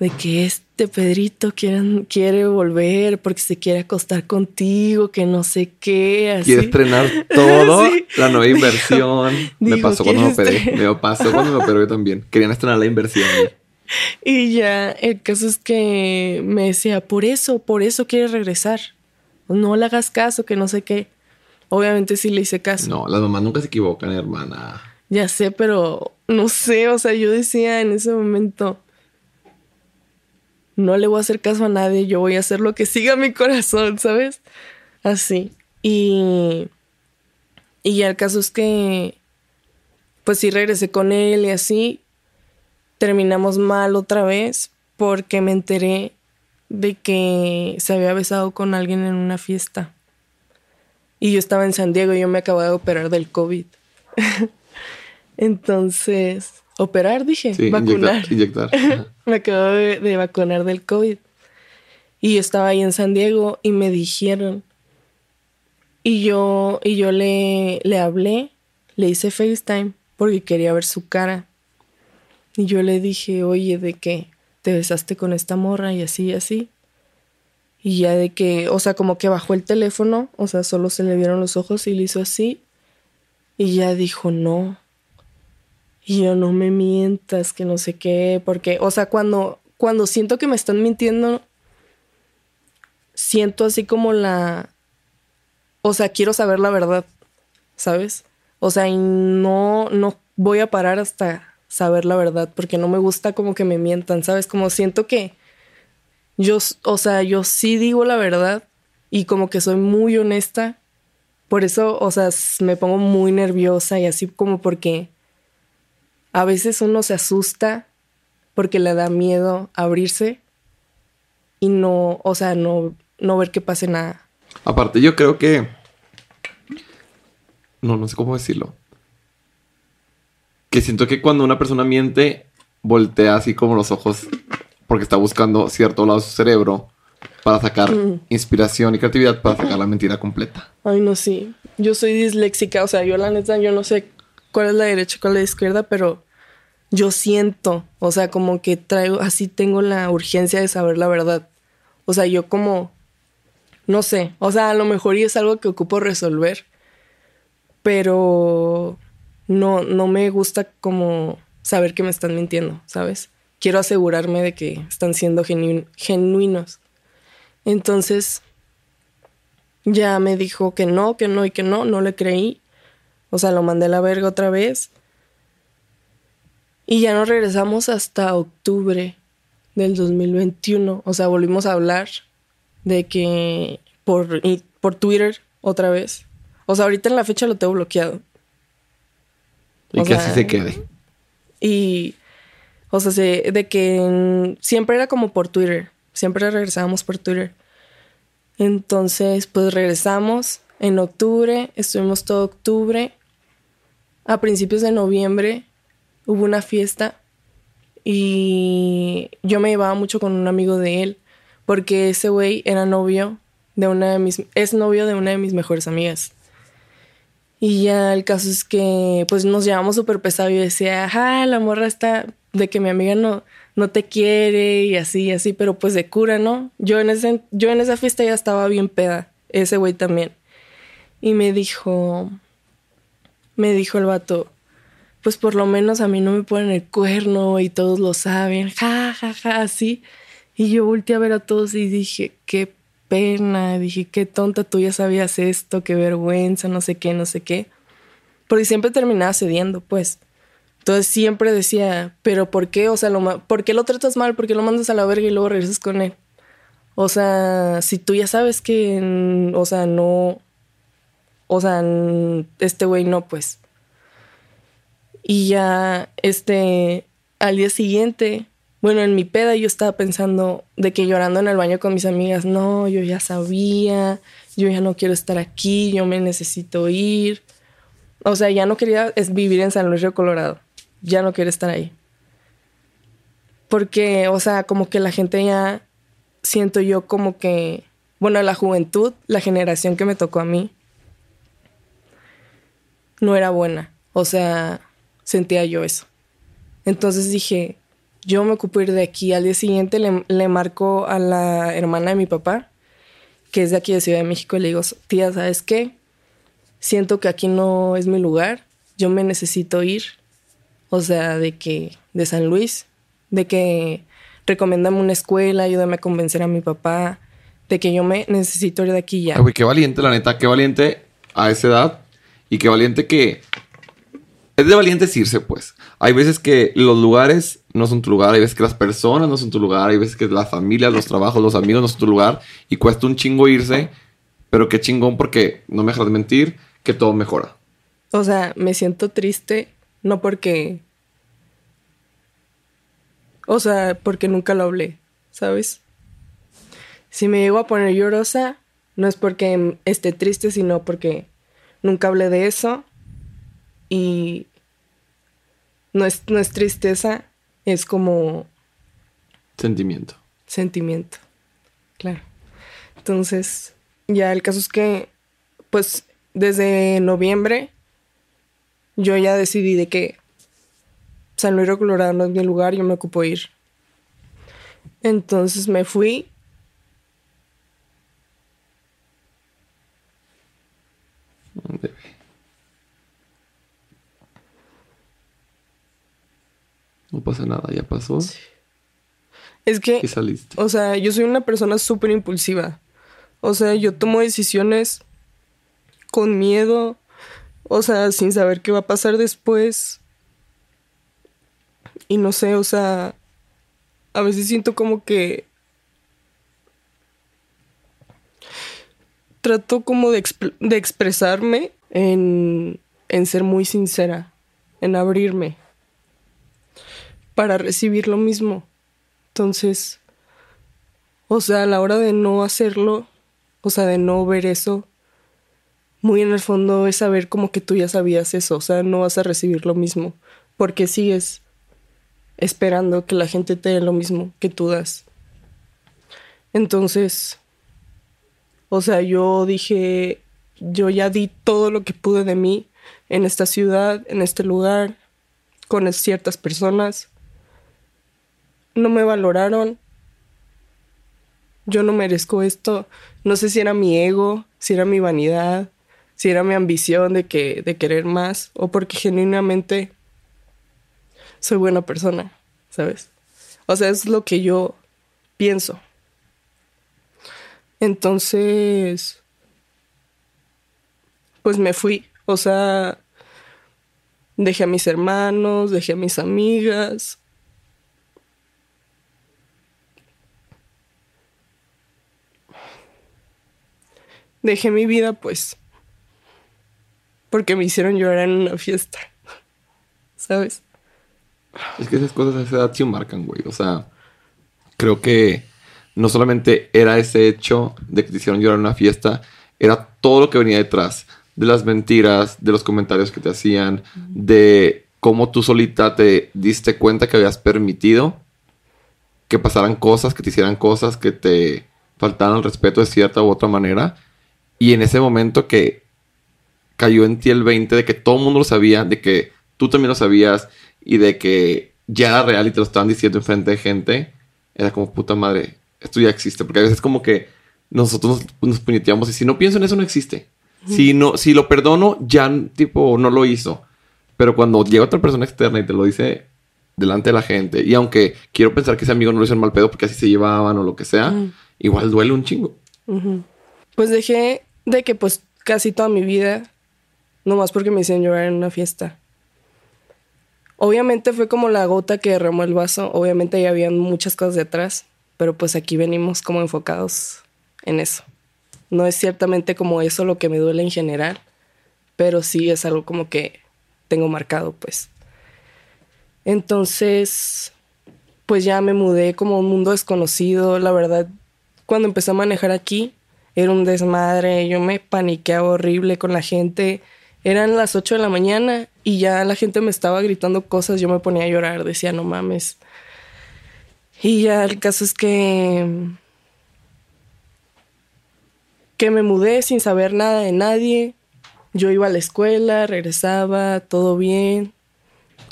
De que este Pedrito quiere, quiere volver porque se quiere acostar contigo, que no sé qué, así. Quiere estrenar todo, Sí. la nueva inversión. me pasó cuando me "¿Quieres operé. estrenar?" Me pasó cuando me operé yo también. Querían estrenar la inversión. Y ya, el caso es que me decía, por eso, por eso quiere regresar. No le hagas caso, que no sé qué. Obviamente sí le hice caso. No, las mamás nunca se equivocan, hermana. Ya sé, pero no sé, o sea, yo decía en ese momento, no le voy a hacer caso a nadie, yo voy a hacer lo que siga mi corazón, ¿sabes? Así. Y, y el caso es que, pues sí regresé con él y así, terminamos mal otra vez, porque me enteré de que se había besado con alguien en una fiesta. Y yo estaba en San Diego y yo me acababa de operar del COVID. Entonces, operar, dije, Sí, vacunar. Inyectar. inyectar. me acabo de, de vacunar del COVID. Y yo estaba ahí en San Diego y me dijeron. Y yo, y yo le, le hablé, le hice FaceTime porque quería ver su cara. Y yo le dije, oye, ¿de qué? ¿Te besaste con esta morra? Y así, y así. Y ya de que, o sea, como que bajó el teléfono, o sea, solo se le vieron los ojos y le hizo así. Y ya dijo, no. Y yo, no me mientas, que no sé qué, porque, o sea, cuando, cuando siento que me están mintiendo, siento así como la, o sea, quiero saber la verdad, ¿sabes? O sea, y no, no voy a parar hasta saber la verdad, porque no me gusta como que me mientan, ¿sabes? Como siento que yo, o sea, yo sí digo la verdad y como que soy muy honesta. Por eso, o sea, me pongo muy nerviosa y así como porque a veces uno se asusta porque le da miedo abrirse y no, o sea, no, no ver que pase nada. Aparte, yo creo que. No, no sé cómo decirlo. Que siento que cuando una persona miente, voltea así como los ojos porque está buscando cierto lado de su cerebro para sacar inspiración y creatividad para sacar la mentira completa. Ay, no, sí. Yo soy disléxica, o sea, yo la neta, yo no sé cuál es la derecha cuál es la izquierda, pero yo siento, o sea, como que traigo, así tengo la urgencia de saber la verdad. O sea, yo como, no sé, o sea, a lo mejor y es algo que ocupo resolver, pero no, no me gusta como saber que me están mintiendo, ¿sabes? Quiero asegurarme de que están siendo genu genuinos. Entonces, ya me dijo que no, que no y que no, no le creí. O sea, lo mandé a la verga otra vez. Y ya nos regresamos hasta octubre del 2021. O sea, volvimos a hablar de que por, por Twitter otra vez. O sea, ahorita en la fecha lo tengo bloqueado. Y O que sea, así se quede. Y, o sea, se- de que siempre era como por Twitter. Siempre regresábamos por Twitter. Entonces, pues regresamos en octubre. Estuvimos todo octubre. A principios de noviembre hubo una fiesta. Y yo me llevaba mucho con un amigo de él. Porque ese güey era novio de una de mis... Es novio de una de mis mejores amigas. Y ya el caso es que pues nos llevamos súper pesado. Yo decía, ajá, la morra está de que mi amiga no, no te quiere y así y así, pero pues de cura, ¿no? Yo en, ese, yo en esa fiesta ya estaba bien peda, ese güey también. Y me dijo, me dijo el vato, pues por lo menos a mí no me ponen el cuerno y todos lo saben, ja, ja, ja, así. Y yo volteé a ver a todos y dije, qué pena, dije, qué tonta, tú ya sabías esto, qué vergüenza, no sé qué, no sé qué. Porque siempre terminaba cediendo, pues. Entonces siempre decía, pero ¿por qué? O sea, lo ¿por qué lo tratas mal? ¿Por qué lo mandas a la verga y luego regresas con él? O sea, si tú ya sabes que, o sea, no, o sea, este güey no, pues. Y ya, este, al día siguiente, bueno, en mi peda yo estaba pensando de que llorando en el baño con mis amigas, no, yo ya sabía, yo ya no quiero estar aquí, yo me necesito ir. O sea, ya no quería es vivir en San Luis Río Colorado, ya no quiero estar ahí. Porque, o sea, como que la gente ya siento yo como que, bueno, la juventud, la generación que me tocó a mí, no era buena. O sea, sentía yo eso. Entonces dije, yo me ocupo ir de aquí. Al día siguiente le, le marco a la hermana de mi papá, que es de aquí de Ciudad de México, y le digo, tía, ¿sabes qué? Siento que aquí no es mi lugar, yo me necesito ir. O sea, de que, de San Luis, de que recomiéndame una escuela, ayúdame a convencer a mi papá, de que yo me necesito ir de aquí ya. Ay, qué valiente, la neta, qué valiente a esa edad y qué valiente que. Es de valientes irse, pues. Hay veces que los lugares no son tu lugar, hay veces que las personas no son tu lugar, hay veces que la familia, los trabajos, los amigos no son tu lugar y cuesta un chingo irse, pero qué chingón porque no me dejas de mentir que todo mejora. O sea, me siento triste, no porque... O sea, porque nunca lo hablé, ¿sabes? Si me llego a poner llorosa, no es porque esté triste, sino porque nunca hablé de eso. Y no es, no es tristeza, es como... Sentimiento. Sentimiento, claro. Entonces, ya el caso es que, pues, desde noviembre, yo ya decidí de que San Luis Colorado no es mi lugar, yo me ocupo ir. Entonces me fui. No pasa nada, ya pasó. Es que, saliste? o sea, yo soy una persona súper impulsiva. O sea, yo tomo decisiones con miedo, o sea, sin saber qué va a pasar después. Y no sé, o sea, a veces siento como que trato como de, de expresarme en, en ser muy sincera, en abrirme para recibir lo mismo. Entonces, o sea, a la hora de no hacerlo, o sea, de no ver eso, muy en el fondo es saber como que tú ya sabías eso, o sea, no vas a recibir lo mismo, porque sigues esperando que la gente te dé lo mismo que tú das. Entonces, o sea, yo dije, yo ya di todo lo que pude de mí en esta ciudad, en este lugar, con ciertas personas. No me valoraron. Yo no merezco esto. No sé si era mi ego, si era mi vanidad, si era mi ambición de, que, de querer más o porque genuinamente soy buena persona, ¿sabes? O sea, es lo que yo pienso. Entonces, pues me fui. O sea, dejé a mis hermanos, dejé a mis amigas. Dejé mi vida, pues, porque me hicieron llorar en una fiesta. ¿Sabes? Es que esas cosas a esa edad sí marcan, güey. O sea, creo que no solamente era ese hecho de que te hicieron llorar en una fiesta, era todo lo que venía detrás. De las mentiras, de los comentarios que te hacían, de cómo tú solita te diste cuenta que habías permitido que pasaran cosas, que te hicieran cosas, que te faltaran el respeto de cierta u otra manera. Y en ese momento que cayó en ti el 20 de que todo el mundo lo sabía, de que tú también lo sabías y de que ya era real y te lo estaban diciendo enfrente de gente, era como puta madre, esto ya existe. Porque a veces como que nosotros nos, nos y si no pienso en eso no existe. Si, no, si lo perdono, ya tipo no lo hizo. Pero cuando llega otra persona externa y te lo dice delante de la gente, y aunque quiero pensar que ese amigo no lo hizo en mal pedo porque así se llevaban o lo que sea, igual duele un chingo. Pues dejé de que pues casi toda mi vida más porque me hicieron llorar en una fiesta. Obviamente fue como la gota que derramó el vaso, obviamente ya habían muchas cosas detrás, pero pues aquí venimos como enfocados en eso. No es ciertamente como eso lo que me duele en general, pero sí es algo como que tengo marcado, pues. Entonces, pues ya me mudé como a un mundo desconocido. La verdad, cuando empecé a manejar aquí, era un desmadre. Yo me paniqueaba horrible con la gente. Eran las 8 de la mañana y ya la gente me estaba gritando cosas, yo me ponía a llorar, decía, no mames. Y ya el caso es que que me mudé sin saber nada de nadie. Yo iba a la escuela, regresaba, todo bien.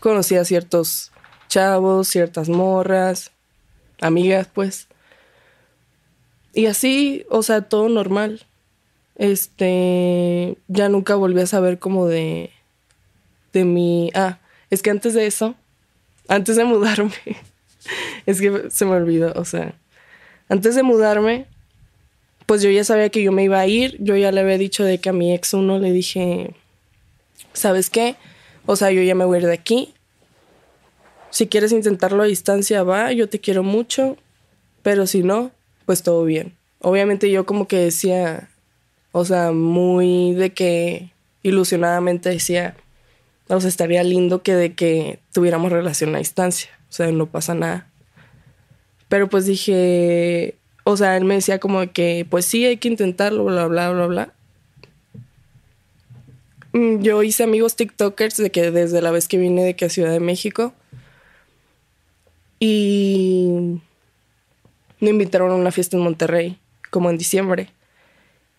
Conocía ciertos chavos, ciertas morras, amigas, pues. Y así, o sea, todo normal. Este, ya nunca volví a saber como de, de mi, ah, es que antes de eso, antes de mudarme, es que se me olvidó, o sea, antes de mudarme, pues yo ya sabía que yo me iba a ir, yo ya le había dicho de que a mi ex uno le dije, ¿sabes qué? O sea, yo ya me voy a ir de aquí. Si quieres intentarlo a distancia, va, yo te quiero mucho, pero si no, pues todo bien. Obviamente yo como que decía, o sea, muy de que ilusionadamente decía, o sea, estaría lindo que de que tuviéramos relación a distancia. O sea, no pasa nada. Pero pues dije, o sea, él me decía como que, pues sí, hay que intentarlo, bla, bla, bla, bla. Mm, yo hice amigos TikTokers de que desde la vez que vine de que a Ciudad de México. Y me invitaron a una fiesta en Monterrey, como en diciembre.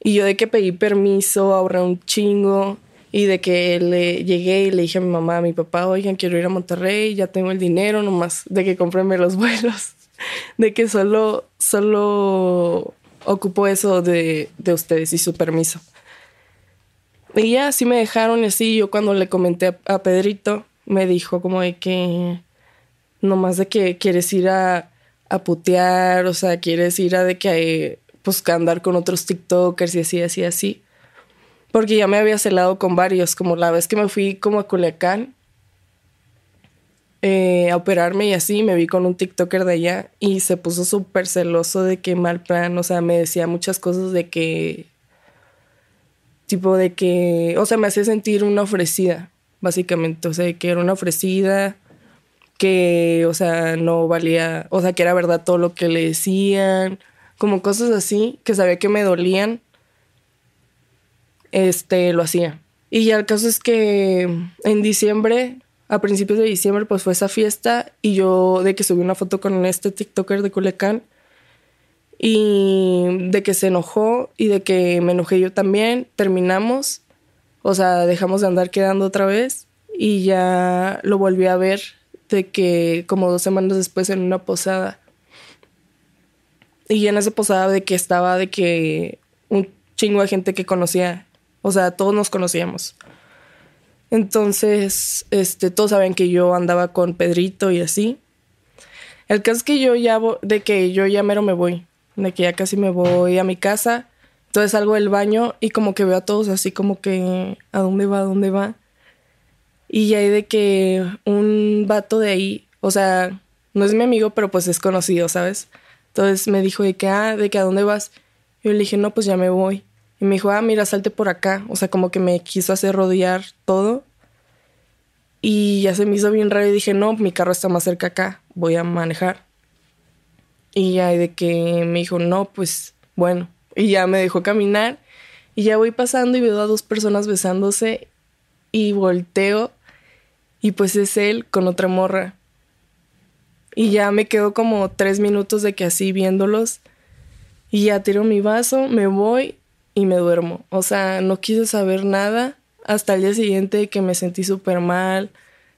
Y yo de que pedí permiso, ahorré un chingo. Y de que le llegué y le dije a mi mamá, a mi papá, oigan, quiero ir a Monterrey, ya tengo el dinero nomás, de que cómprenme los vuelos. De que solo, solo ocupo eso de, de ustedes y su permiso. Y ya así me dejaron y así. Yo cuando le comenté a, Pedrito, me dijo como de que nomás de que quieres ir a, a putear, o sea, quieres ir a de que pues andar con otros TikTokers y así, así, así. Porque ya me había celado con varios, como la vez que me fui como a Culiacán eh, a operarme y así, me vi con un TikToker de allá y se puso súper celoso de que mal plan, o sea, me decía muchas cosas de que Tipo de que, o sea, me hacía sentir una ofrecida, básicamente. O sea, que era una ofrecida, que, o sea, no valía, o sea, que era verdad todo lo que le decían, como cosas así, que sabía que me dolían, este, lo hacía. Y ya el caso es que en diciembre, a principios de diciembre, pues fue esa fiesta y yo de que subí una foto con este TikToker de Culecán y de que se enojó y de que me enojé yo también, terminamos, o sea, dejamos de andar quedando otra vez y ya lo volví a ver de que como dos semanas después en una posada. Y en esa posada de que estaba de que un chingo de gente que conocía, o sea, todos nos conocíamos. Entonces, este, todos saben que yo andaba con Pedrito y así. El caso es que yo ya, de que yo ya mero me voy de que ya casi me voy a mi casa. Entonces salgo del baño y como que veo a todos así como que a dónde va, a dónde va. Y ya hay de que un vato de ahí, o sea, no es mi amigo, pero pues es conocido, ¿sabes? Entonces me dijo de que, ah, de que a dónde vas. Yo le dije, no, pues ya me voy. Y me dijo, ah, mira, salte por acá. O sea, como que me quiso hacer rodear todo. Y ya se me hizo bien raro y dije, no, mi carro está más cerca acá, voy a manejar. Y ya de que me dijo, no, pues bueno. Y ya me dejó caminar. Y ya voy pasando y veo a dos personas besándose. Y volteo. Y pues es él con otra morra. Y ya me quedo como tres minutos de que así viéndolos. Y ya tiro mi vaso, me voy y me duermo. O sea, no quise saber nada hasta el día siguiente que me sentí súper mal,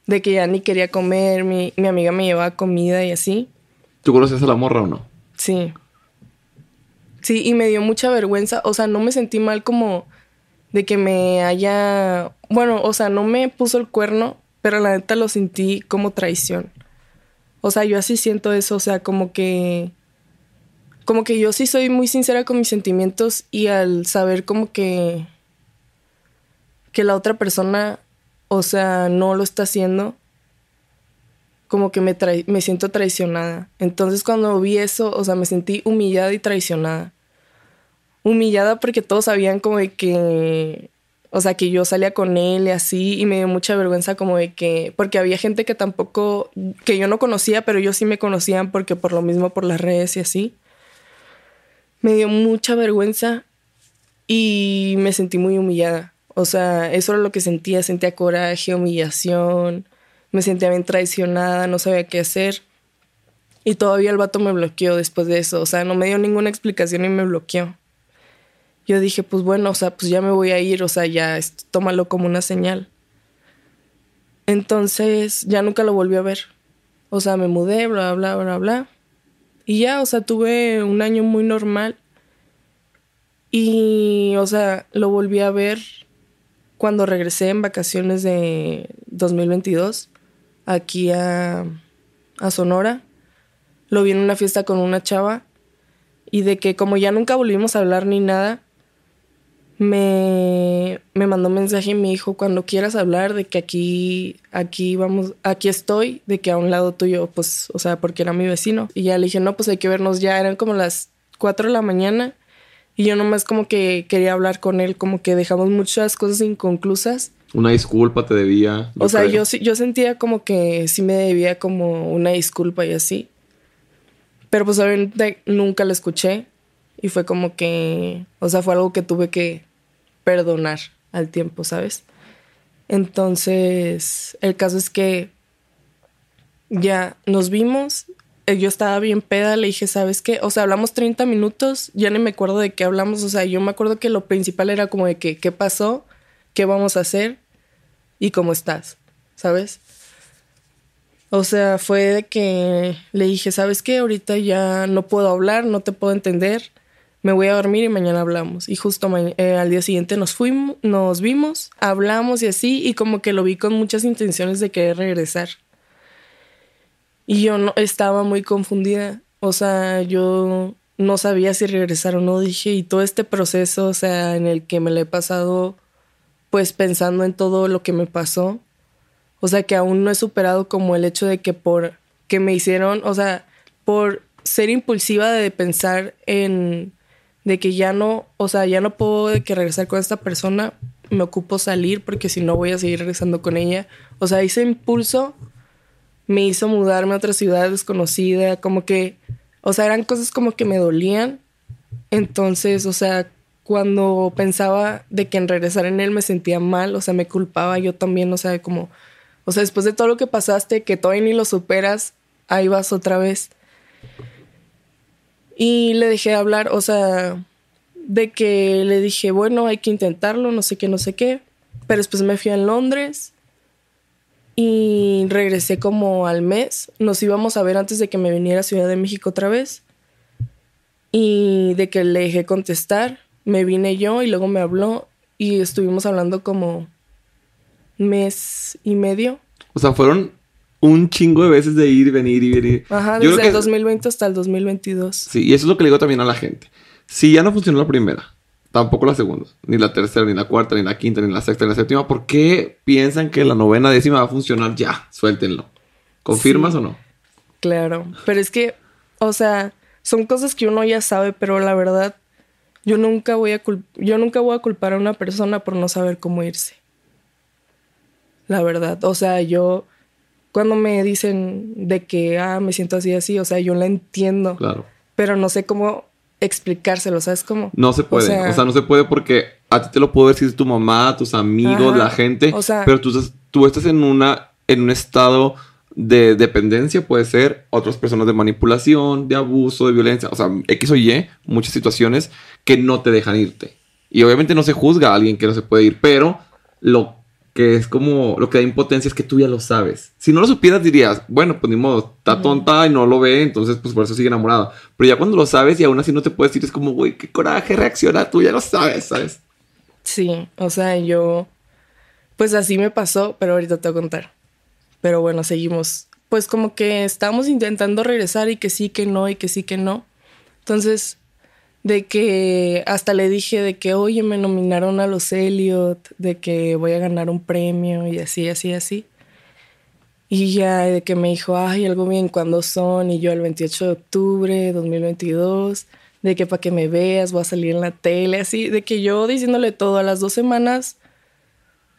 de que ya ni quería comer, mi, mi amiga me llevaba comida y así. ¿Tú conoces a la morra o no? Sí. Sí, y me dio mucha vergüenza. O sea, no me sentí mal como de que me haya. Bueno, o sea, no me puso el cuerno, pero la neta lo sentí como traición. O sea, yo así siento eso. O sea, como que. Como que yo sí soy muy sincera con mis sentimientos y al saber como que. que la otra persona, o sea, no lo está haciendo como que me, me siento traicionada. Entonces cuando vi eso, o sea, me sentí humillada y traicionada. Humillada porque todos sabían como que, o sea, que yo salía con él y así, y me dio mucha vergüenza como de que, porque había gente que tampoco, que yo no conocía, pero yo sí me conocían porque por lo mismo por las redes y así. Me dio mucha vergüenza y me sentí muy humillada. O sea, eso era lo que sentía, sentía coraje, humillación me sentía bien traicionada, no sabía qué hacer. Y todavía el vato me bloqueó después de eso, o sea, no me dio ninguna explicación y me bloqueó. Yo dije, pues bueno, o sea, pues ya me voy a ir, o sea, ya tómalo como una señal. Entonces ya nunca lo volví a ver. O sea, me mudé, bla, bla, bla, bla. Y ya, o sea, tuve un año muy normal. Y, o sea, lo volví a ver cuando regresé en vacaciones de 2022 aquí a, Sonora. Lo vi en una fiesta con una chava y de que como ya nunca volvimos a hablar ni nada, me, me mandó un mensaje y me dijo, cuando quieras hablar de que aquí, aquí vamos, aquí estoy, de que a un lado tuyo, pues, o sea, porque era mi vecino. Y ya le dije, no, pues hay que vernos ya, eran como las 4 de la mañana y yo nomás como que quería hablar con él, como que dejamos muchas cosas inconclusas una disculpa te debía. O sea, yo, yo sentía como que sí me debía como una disculpa y así. Pero pues obviamente nunca la escuché y fue como que, o sea, fue algo que tuve que perdonar al tiempo, ¿sabes? Entonces, el caso es que ya nos vimos, eh, yo estaba bien peda, le dije, ¿sabes qué? O sea, hablamos 30 minutos, ya ni me acuerdo de qué hablamos, o sea, yo me acuerdo que lo principal era como de que, ¿qué pasó? ¿Qué vamos a hacer? ¿Y cómo estás? ¿Sabes? O sea, fue de que le dije, ¿sabes qué? Ahorita ya no puedo hablar, no te puedo entender me voy a dormir y mañana hablamos. Y justo eh, al día siguiente nos fuimos, nos vimos, hablamos y así, y como que lo vi con muchas intenciones de querer regresar. Y yo no estaba muy confundida. O sea, yo no sabía si regresar o no. Dije, y todo este proceso, o sea, en el que me lo he pasado, pues pensando en todo lo que me pasó. O sea, que aún no he superado como el hecho de que por que me hicieron, o sea, por ser impulsiva de pensar en de que ya no, o sea, ya no puedo que regresar con esta persona, me ocupo salir porque si no voy a seguir regresando con ella. O sea, ese impulso me hizo mudarme a otra ciudad desconocida, como que, o sea, eran cosas como que me dolían. Entonces, o sea, cuando pensaba de que en regresar en él me sentía mal, o sea, me culpaba yo también, o sea, como, o sea, después de todo lo que pasaste, que todavía ni lo superas, ahí vas otra vez. Y le dejé hablar, o sea, de que le dije, bueno, hay que intentarlo, no sé qué, no sé qué. Pero después me fui a Londres y regresé como al mes. Nos íbamos a ver antes de que me viniera a Ciudad de México otra vez. Y de que le dejé contestar, me vine yo y luego me habló y estuvimos hablando como mes y medio. O sea, fueron un chingo de veces de ir venir y venir. Ajá, desde el 2020 hasta el 2022. Sí, y eso es lo que le digo también a la gente. Si ya no funcionó la primera, tampoco la segunda, ni la tercera, ni la cuarta, ni la quinta, ni la sexta, ni la séptima, ¿por qué piensan que la novena décima va a funcionar ya? Suéltenlo. ¿Confirmas o no? Claro, pero es que, o sea, son cosas que uno ya sabe, pero la verdad, yo nunca voy a yo nunca voy a culpar a una persona por no saber cómo irse. La verdad, o sea, yo cuando me dicen de que, ah, me siento así, así, o sea, yo la entiendo. Claro. Pero no sé cómo explicárselo, ¿sabes cómo? No se puede. O sea, no se puede porque a ti te lo puedo decir tu mamá, tus amigos, la gente. O sea, pero tú, tú estás en, una, en un estado de dependencia, puede ser, otras personas de manipulación, de abuso, de violencia, o sea, X o Y, muchas situaciones que no te dejan irte. Y obviamente no se juzga a alguien que no se puede ir, pero lo que es como lo que da impotencia es que tú ya lo sabes. Si no lo supieras dirías, bueno, pues ni modo, está tonta y no lo ve, entonces pues por eso sigue enamorado. Pero ya cuando lo sabes y aún así no te puedes decir, es como, güey, qué coraje, reacciona, tú ya lo sabes, ¿sabes? Sí, o sea, yo, pues así me pasó, pero ahorita te voy a contar. Pero bueno, seguimos. Pues como que estábamos intentando regresar y que sí, que no, y que sí, que no. Entonces, de que hasta le dije de que, oye, me nominaron a los Elliot, de que voy a ganar un premio y así, así, así. Y ya de que me dijo, ay, algo bien, ¿cuándo son? Y yo el 28 de octubre de 2022, de que para que me veas, voy a salir en la tele, así, de que yo diciéndole todo a las dos semanas,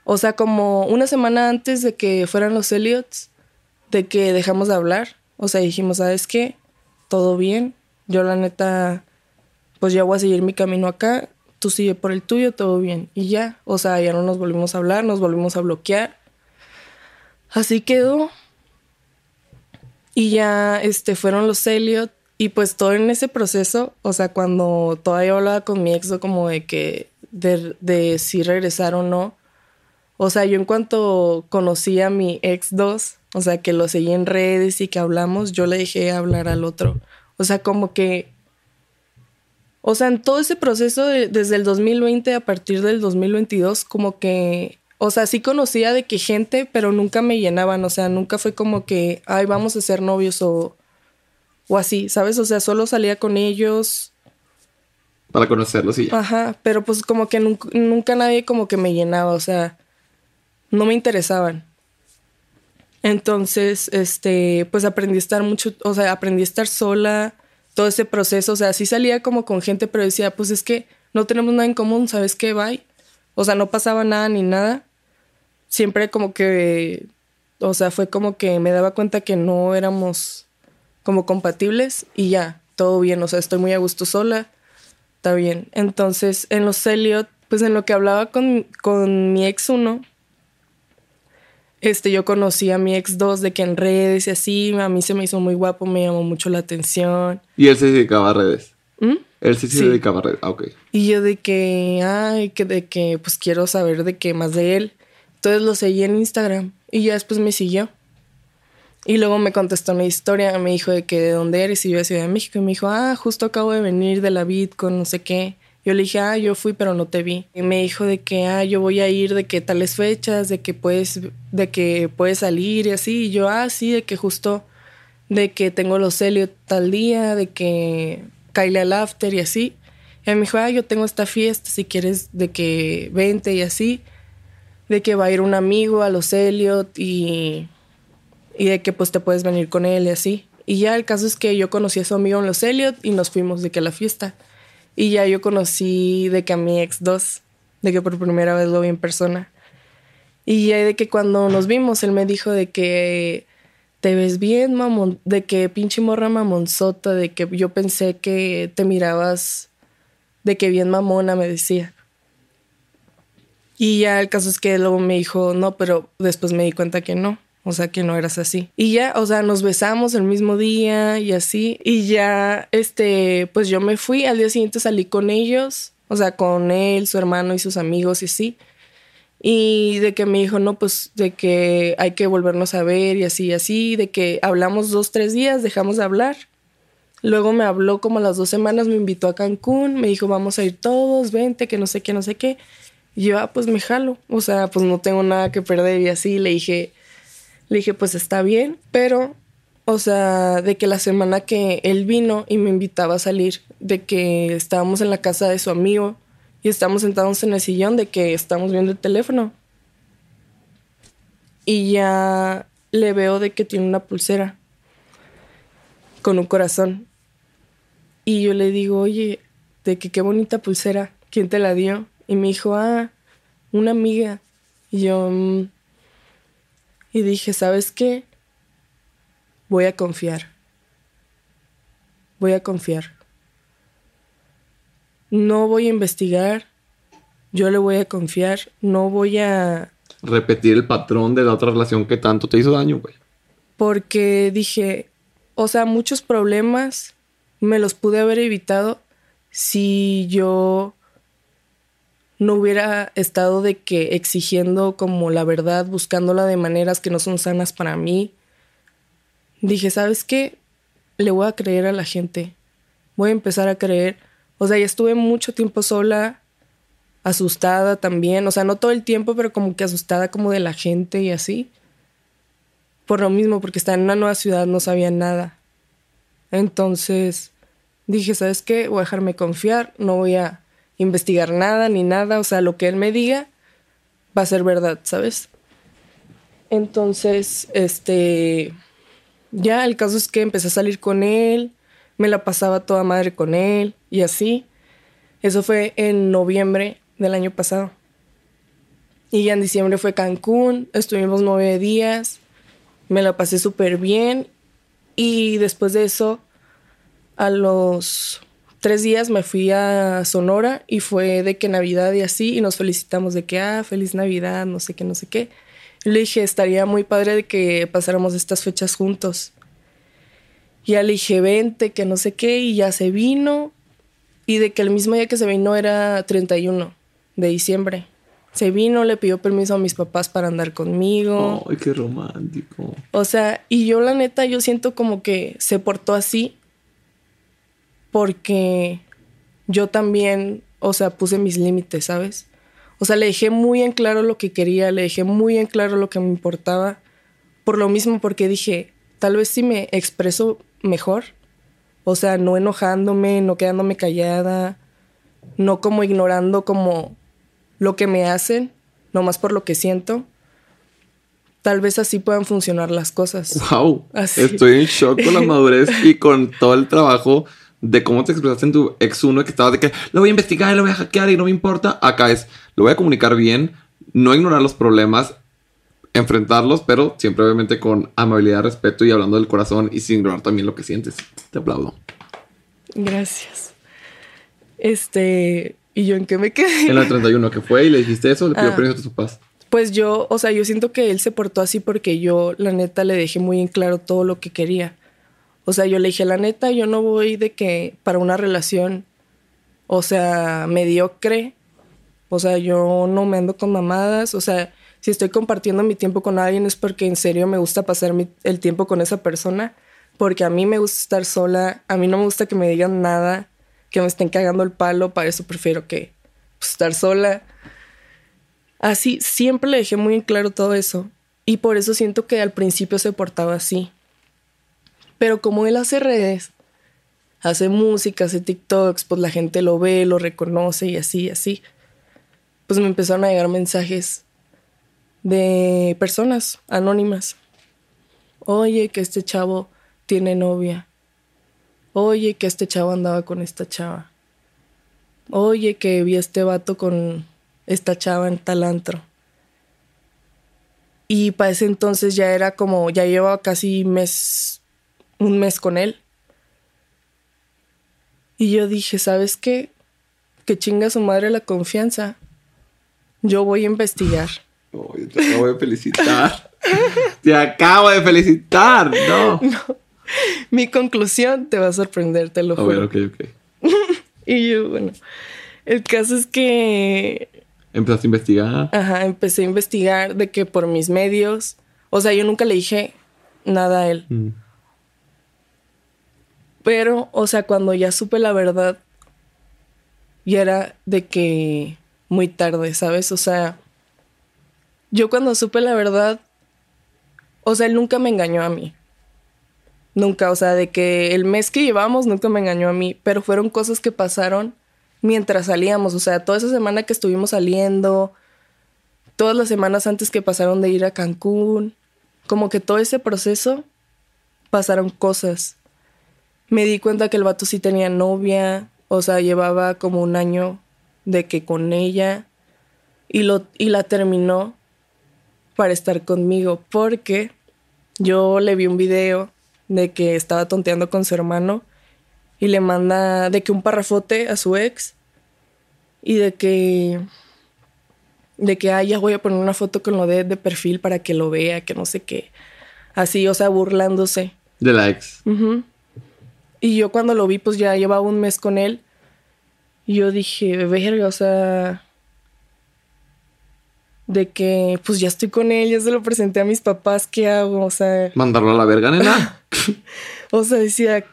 o sea, como una semana antes de que fueran los Elliots, de que dejamos de hablar, o sea, dijimos, ¿sabes qué? Todo bien, yo la neta pues ya voy a seguir mi camino acá, tú sigue por el tuyo, todo bien. Y ya, o sea, ya no nos volvimos a hablar, nos volvimos a bloquear. Así quedó. Y ya este, fueron los Elliot. Y pues todo en ese proceso, o sea, cuando todavía hablaba con mi ex, como de que, de, si regresar o no. O sea, yo en cuanto conocí a mi ex 2, o sea, que lo seguí en redes y que hablamos, yo le dejé hablar al otro. O sea, como que o sea, en todo ese proceso desde el 2020 a partir del 2022, como que, o sea, sí conocía de que gente, pero nunca me llenaban, o sea, nunca fue como que, ay, vamos a ser novios o, o así, ¿sabes? O sea, solo salía con ellos. Para conocerlos y ya. Ajá, pero pues como que nunca, nunca nadie como que me llenaba, o sea, no me interesaban. Entonces, este, pues aprendí a estar mucho, o sea, aprendí a estar sola, todo ese proceso. O sea, sí salía como con gente, pero decía, pues es que no tenemos nada en común, ¿sabes qué? Bye. O sea, no pasaba nada ni nada. Siempre como que, o sea, fue como que me daba cuenta que no éramos como compatibles y ya, todo bien, o sea, estoy muy a gusto sola, está bien. Entonces, en los Elliot, pues en lo que hablaba con, con mi ex uno, este, yo conocí a mi ex dos de que en redes y así, a mí se me hizo muy guapo, me llamó mucho la atención. ¿Y él se dedicaba a redes? ¿Mm? Él sí, se dedicaba a redes. Ah, ok. Y yo de que, ay, que de que, pues quiero saber de qué más de él. Entonces lo seguí en Instagram y ya después me siguió. Y luego me contestó una historia, me dijo de que de dónde eres y yo de Ciudad de México. Y me dijo, ah, justo acabo de venir de la vid con no sé qué. Yo le dije, ah, yo fui, pero no te vi. Y me dijo de que, ah, yo voy a ir de que tales fechas, de que puedes, de que puedes salir y así. Y yo, ah, sí, de que justo, de que tengo los Elliot tal día, de que Kyle al after y así. Y me dijo, ah, yo tengo esta fiesta, si quieres, de que vente y así. De que va a ir un amigo a los Elliot y, y de que pues te puedes venir con él y así. Y ya el caso es que yo conocí a su amigo en los Elliot y nos fuimos de que a la fiesta. Y ya yo conocí de que a mi ex dos, de que por primera vez lo vi en persona. Y ya de que cuando nos vimos, él me dijo de que te ves bien, mamón, de que pinche morra mamonzota, de que yo pensé que te mirabas de que bien mamona, me decía. Y ya el caso es que luego me dijo, no, pero después me di cuenta que no. O sea, que no eras así. Y ya, o sea, nos besamos el mismo día y así. Y ya, este, pues yo me fui. Al día siguiente salí con ellos. O sea, con él, su hermano y sus amigos y así. Y de que me dijo, no, pues de que hay que volvernos a ver y así y así. De que hablamos dos, tres días, dejamos de hablar. Luego me habló como a las dos semanas, me invitó a Cancún. Me dijo, vamos a ir todos, vente, que no sé qué, no sé qué. Y yo, ah, pues me jalo. O sea, pues no tengo nada que perder y así. Le dije, le dije, pues está bien, pero, o sea, de que la semana que él vino y me invitaba a salir, de que estábamos en la casa de su amigo y estábamos sentados en el sillón, de que estábamos viendo el teléfono. Y ya le veo de que tiene una pulsera con un corazón. Y yo le digo, oye, de que qué bonita pulsera, ¿quién te la dio? Y me dijo, ah, una amiga. Y yo, "Mm". Y dije, ¿sabes qué? Voy a confiar. Voy a confiar. No voy a investigar. Yo le voy a confiar. No voy a... Repetir el patrón de la otra relación que tanto te hizo daño, güey. Porque dije, o sea, muchos problemas me los pude haber evitado si yo no hubiera estado de que exigiendo como la verdad, buscándola de maneras que no son sanas para mí. Dije, ¿sabes qué? Le voy a creer a la gente. Voy a empezar a creer. O sea, ya estuve mucho tiempo sola, asustada también. O sea, no todo el tiempo, pero como que asustada como de la gente y así. Por lo mismo, porque estaba en una nueva ciudad, no sabía nada. Entonces dije, ¿sabes qué? Voy a dejarme confiar, no voy a investigar nada ni nada, o sea, lo que él me diga va a ser verdad, ¿sabes? Entonces, este, ya el caso es que empecé a salir con él, me la pasaba toda madre con él y así. Eso fue en noviembre del año pasado. Y ya en diciembre fue Cancún, estuvimos nueve días, me la pasé súper bien y después de eso, a los tres días me fui a Sonora y fue de que Navidad y así, y nos felicitamos de que, ah, feliz Navidad, no sé qué, no sé qué. Y le dije, estaría muy padre de que pasáramos estas fechas juntos. Y ya le dije, vente, que no sé qué, y ya se vino. Y de que el mismo día que se vino era 31 de diciembre. Se vino, le pidió permiso a mis papás para andar conmigo. Ay, qué romántico. O sea, y yo la neta, yo siento como que se portó así porque yo también, o sea, puse mis límites, ¿sabes? O sea, le dejé muy en claro lo que quería, le dejé muy en claro lo que me importaba. Por lo mismo, porque dije, tal vez si me expreso mejor, o sea, no enojándome, no quedándome callada, no como ignorando como lo que me hacen, nomás por lo que siento. Tal vez así puedan funcionar las cosas. Wow. Así. Estoy en shock con la madurez y con todo el trabajo de cómo te expresaste en tu ex uno que estaba de que lo voy a investigar, lo voy a hackear y no me importa. Acá es, lo voy a comunicar bien, no ignorar los problemas, enfrentarlos, pero siempre obviamente con amabilidad, respeto y hablando del corazón y sin ignorar también lo que sientes. Te aplaudo. Gracias. Este, ¿y yo en qué me quedé? En la 31 que fue y le dijiste eso, le pidió Ah. permiso a tus papás. Pues yo, o sea, yo siento que él se portó así porque yo, la neta, le dejé muy en claro todo lo que quería. O sea, yo le dije, la neta, yo no voy de que para una relación, o sea, mediocre. O sea, yo no me ando con mamadas. O sea, si estoy compartiendo mi tiempo con alguien es porque en serio me gusta pasar el tiempo con esa persona. Porque a mí me gusta estar sola. A mí no me gusta que me digan nada, que me estén cagando el palo. Para eso prefiero que pues, estar sola. Así, siempre le dejé muy en claro todo eso. Y por eso siento que al principio se portaba así. Pero como él hace redes, hace música, hace TikToks, pues la gente lo ve, lo reconoce y así, así. Pues me empezaron a llegar mensajes de personas anónimas. Oye, que este chavo tiene novia. Oye, que este chavo andaba con esta chava. Oye, que vi a este vato con esta chava en tal antro. Y para ese entonces ya era como, ya llevaba casi mes, un mes con él. Y yo dije, ¿sabes qué? Que chinga su madre la confianza. Yo voy a investigar. Oye, te acabo de felicitar. te acabo de felicitar. No. Mi conclusión te va a sorprender, te lo A ver, juro. ok, ok. Y yo, bueno, el caso es que Empezaste a investigar. Ajá, empecé a investigar de que por mis medios, o sea, yo nunca le dije nada a él, Mm. Pero, o sea, cuando ya supe la verdad, ya era de que muy tarde, ¿sabes? O sea, yo cuando supe la verdad, o sea, él nunca me engañó a mí. Nunca, o sea, de que el mes que llevamos nunca me engañó a mí, pero fueron cosas que pasaron mientras salíamos, o sea, toda esa semana que estuvimos saliendo, todas las semanas antes que pasaron de ir a Cancún, como que todo ese proceso pasaron cosas. Me di cuenta que el vato sí tenía novia, o sea, llevaba como un año de que con ella y lo y la terminó para estar conmigo porque yo le vi un video de que estaba tonteando con su hermano y le manda de que un parrafote a su ex y de que de que ah, ya voy a poner una foto con lo de de perfil para que lo vea, que no sé qué. Así, o sea, burlándose. De la ex. Y yo cuando lo vi, pues ya llevaba un mes con él. Y yo dije, verga, o sea. De que, pues ya estoy con él, ya se lo presenté a mis papás, ¿qué hago? O sea, Mandarlo a la verga, nena. o sea, decía,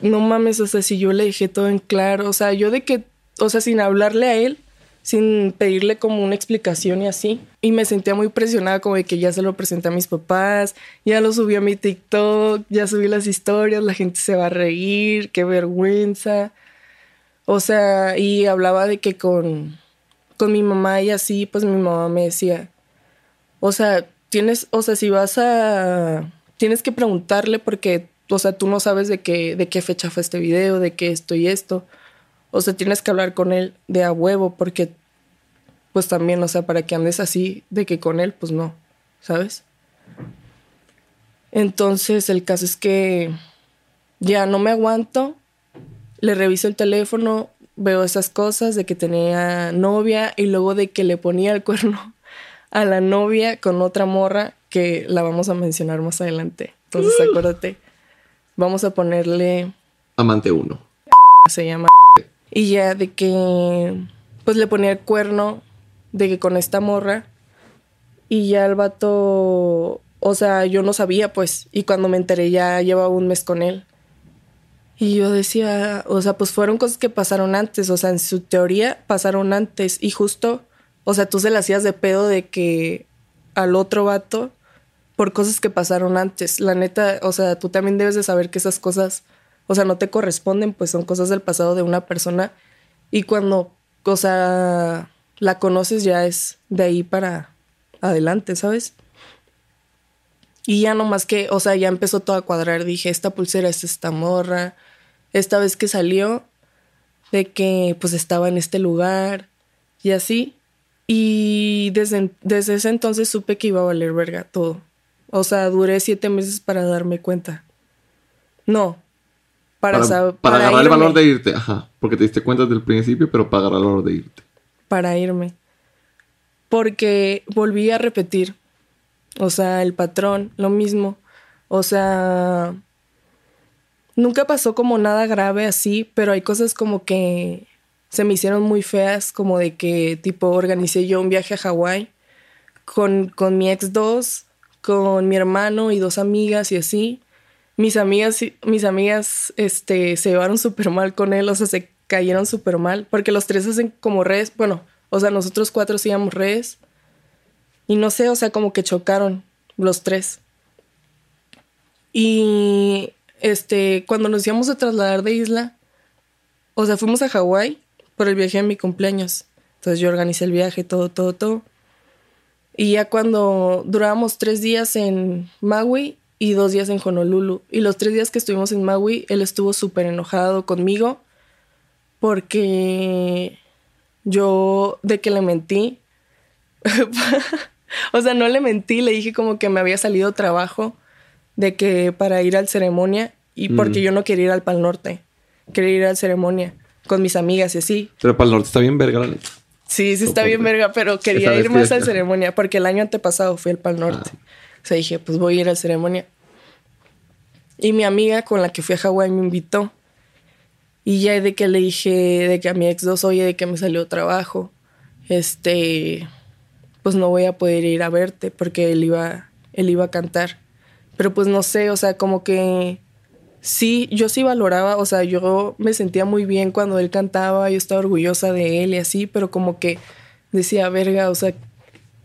no mames, o sea, si yo le dejé todo en claro, o sea, yo de que, o sea, sin hablarle a él, sin pedirle como una explicación y así, y me sentía muy presionada como de que ya se lo presenté a mis papás, ya lo subí a mi TikTok, ya subí las historias, la gente se va a reír, qué vergüenza. O sea, y hablaba de que con, con mi mamá y así, pues mi mamá me decía, o sea, tienes, o sea, si vas a, tienes que preguntarle porque, o sea, tú no sabes de qué, de qué fecha fue este video, de qué esto y esto. O sea, tienes que hablar con él de a huevo porque, pues también, o sea, para que andes así, de que con él, pues no, ¿sabes? Entonces, el caso es que ya no me aguanto, le reviso el teléfono, veo esas cosas de que tenía novia y luego de que le ponía el cuerno a la novia con otra morra que la vamos a mencionar más adelante. Entonces, acuérdate, vamos a ponerle, Amante uno. se llama, y ya de que, pues le ponía el cuerno de que con esta morra y ya el vato, o sea, yo no sabía pues, y cuando me enteré ya llevaba un mes con él. Y yo decía, o sea, pues fueron cosas que pasaron antes, o sea, en su teoría pasaron antes y justo, o sea, tú se la hacías de pedo de que al otro vato por cosas que pasaron antes. La neta, o sea, tú también debes de saber que esas cosas, o sea, no te corresponden, pues son cosas del pasado de una persona y cuando, o sea, la conoces ya es de ahí para adelante, ¿sabes? Y ya nomás que, o sea, ya empezó todo a cuadrar. Dije, esta pulsera es esta morra. Esta vez que salió, de que pues estaba en este lugar y así. Y desde, desde ese entonces supe que iba a valer verga todo. O sea, duré siete meses para darme cuenta. No. Para, para, agarrar el valor de irte. Ajá. Porque te diste cuenta desde el principio, pero para agarrar el valor de irte. Para irme. Porque volví a repetir. O sea, el patrón, lo mismo. O sea, nunca pasó como nada grave así, pero hay cosas como que se me hicieron muy feas, como de que tipo organicé yo un viaje a Hawái con, con mi ex dos, con mi hermano y dos amigas y así. Mis amigas, mis amigas este, se llevaron súper mal con él, o sea, se cayeron súper mal, porque los tres hacen como redes, bueno, o sea, nosotros cuatro hacíamos redes, y no sé, o sea, como que chocaron los tres. Y este, cuando nos íbamos a trasladar de isla, o sea, fuimos a Hawái por el viaje de mi cumpleaños. Entonces yo organicé el viaje, todo, todo, todo. Y ya cuando durábamos tres días en Maui y dos días en Honolulu. Y los tres días que estuvimos en Maui, él estuvo súper enojado conmigo porque yo de que le mentí. o sea, no le mentí, le dije como que me había salido trabajo de que para ir al ceremonia y porque mm. yo no quería ir al Pal Norte, quería ir al ceremonia con mis amigas y así. Pero Pal Norte está bien verga, la neta. Sí, sí está bien verga, pero quería ir más al ceremonia porque el año antepasado fui al Pal Norte. Ah. O sea, dije, pues voy a ir al ceremonia. Y mi amiga con la que fui a Hawái me invitó. Y ya de que le dije, de que a mi ex dos, oye, de que me salió trabajo, este, pues no voy a poder ir a verte porque él iba, él iba a cantar. Pero pues no sé, o sea, como que sí, yo sí valoraba, o sea, yo me sentía muy bien cuando él cantaba, yo estaba orgullosa de él y así, pero como que decía, verga, o sea,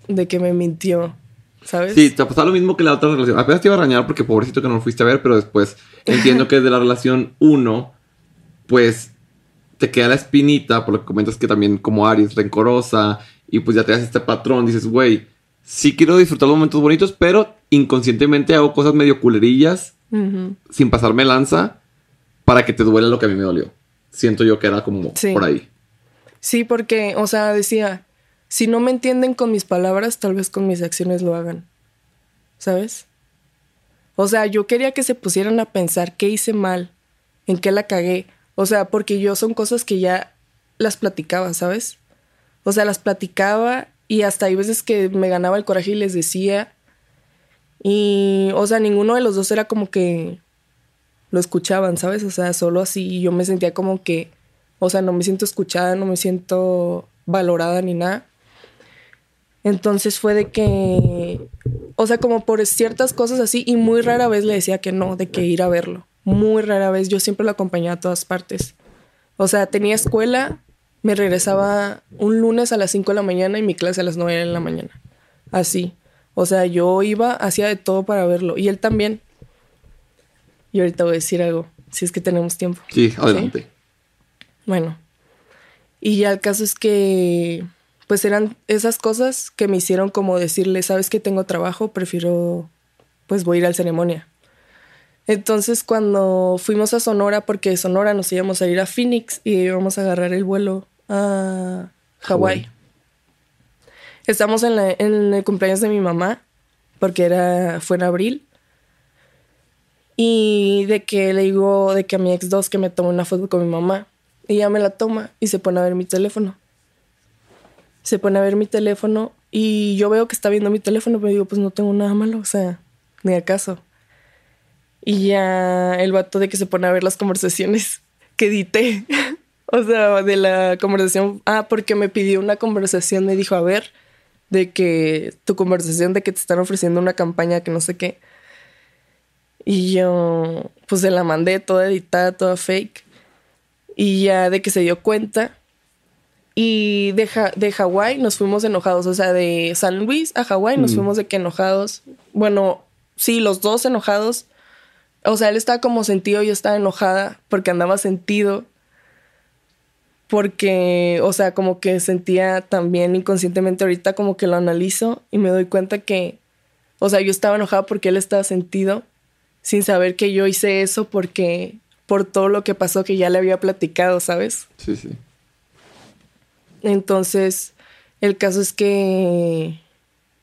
de que me mintió, ¿sabes? Sí, te pasado lo mismo que la otra relación. Apenas te iba a rañar porque pobrecito que no lo fuiste a ver, pero después entiendo que de la relación uno, pues te queda la espinita, por lo que comentas que también como Aries, rencorosa, y pues ya te haces este patrón, dices, güey, sí quiero disfrutar los momentos bonitos, pero inconscientemente hago cosas medio culerillas sin pasarme lanza para que te duele lo que a mí me dolió. Siento yo que era como por ahí. Sí, porque, o sea, decía, si no me entienden con mis palabras, tal vez con mis acciones lo hagan. ¿Sabes? O sea, yo quería que se pusieran a pensar qué hice mal, en qué la cagué. O sea, porque yo son cosas que ya las platicaba, ¿sabes? O sea, las platicaba y hasta hay veces que me ganaba el coraje y les decía. Y, o sea, ninguno de los dos era como que lo escuchaban, ¿sabes? O sea, solo así yo me sentía como que, o sea, no me siento escuchada, no me siento valorada ni nada. Entonces fue de que, o sea, como por ciertas cosas así, y muy rara vez le decía que no, de que ir a verlo. Muy rara vez, yo siempre lo acompañaba a todas partes. O sea, tenía escuela, me regresaba un lunes a las 5 de la mañana y mi clase a las 9 de la mañana. Así. O sea, yo iba, hacía de todo para verlo. Y él también. Y ahorita voy a decir algo, si es que tenemos tiempo. Sí, adelante. Bueno. Y ya el caso es que, pues eran esas cosas que me hicieron como decirle, sabes que tengo trabajo, prefiero, pues voy a ir al ceremonia. Entonces cuando fuimos a Sonora, porque de Sonora nos íbamos a ir a Phoenix y íbamos a agarrar el vuelo a Hawái. Estamos en, el cumpleaños de mi mamá, porque era, fue en abril. Y de que le digo, de que a mi ex dos que me tome una foto con mi mamá. Y ella me la toma y se pone a ver mi teléfono. Se pone a ver mi teléfono y yo veo que está viendo mi teléfono, pero digo, pues no tengo nada malo, o sea, ni acaso. Y ya el vato de que se pone a ver las conversaciones que edité. o sea, de la conversación. Ah, porque me pidió una conversación, me dijo, a ver, de que tu conversación de que te están ofreciendo una campaña que no sé qué. Y yo, pues se la mandé toda editada, toda fake. Y ya de que se dio cuenta. Y de, de Hawái nos fuimos enojados. O sea, de San Luis a Hawái nos mm. fuimos de que enojados. Bueno, sí, los dos enojados. O sea, él estaba como sentido, yo estaba enojada porque andaba sentido porque, o sea, como que sentía también inconscientemente ahorita como que lo analizo y me doy cuenta que, o sea, yo estaba enojada porque él estaba sentido sin saber que yo hice eso porque, por todo lo que pasó que ya le había platicado, ¿sabes? Sí, sí. Entonces, El caso es que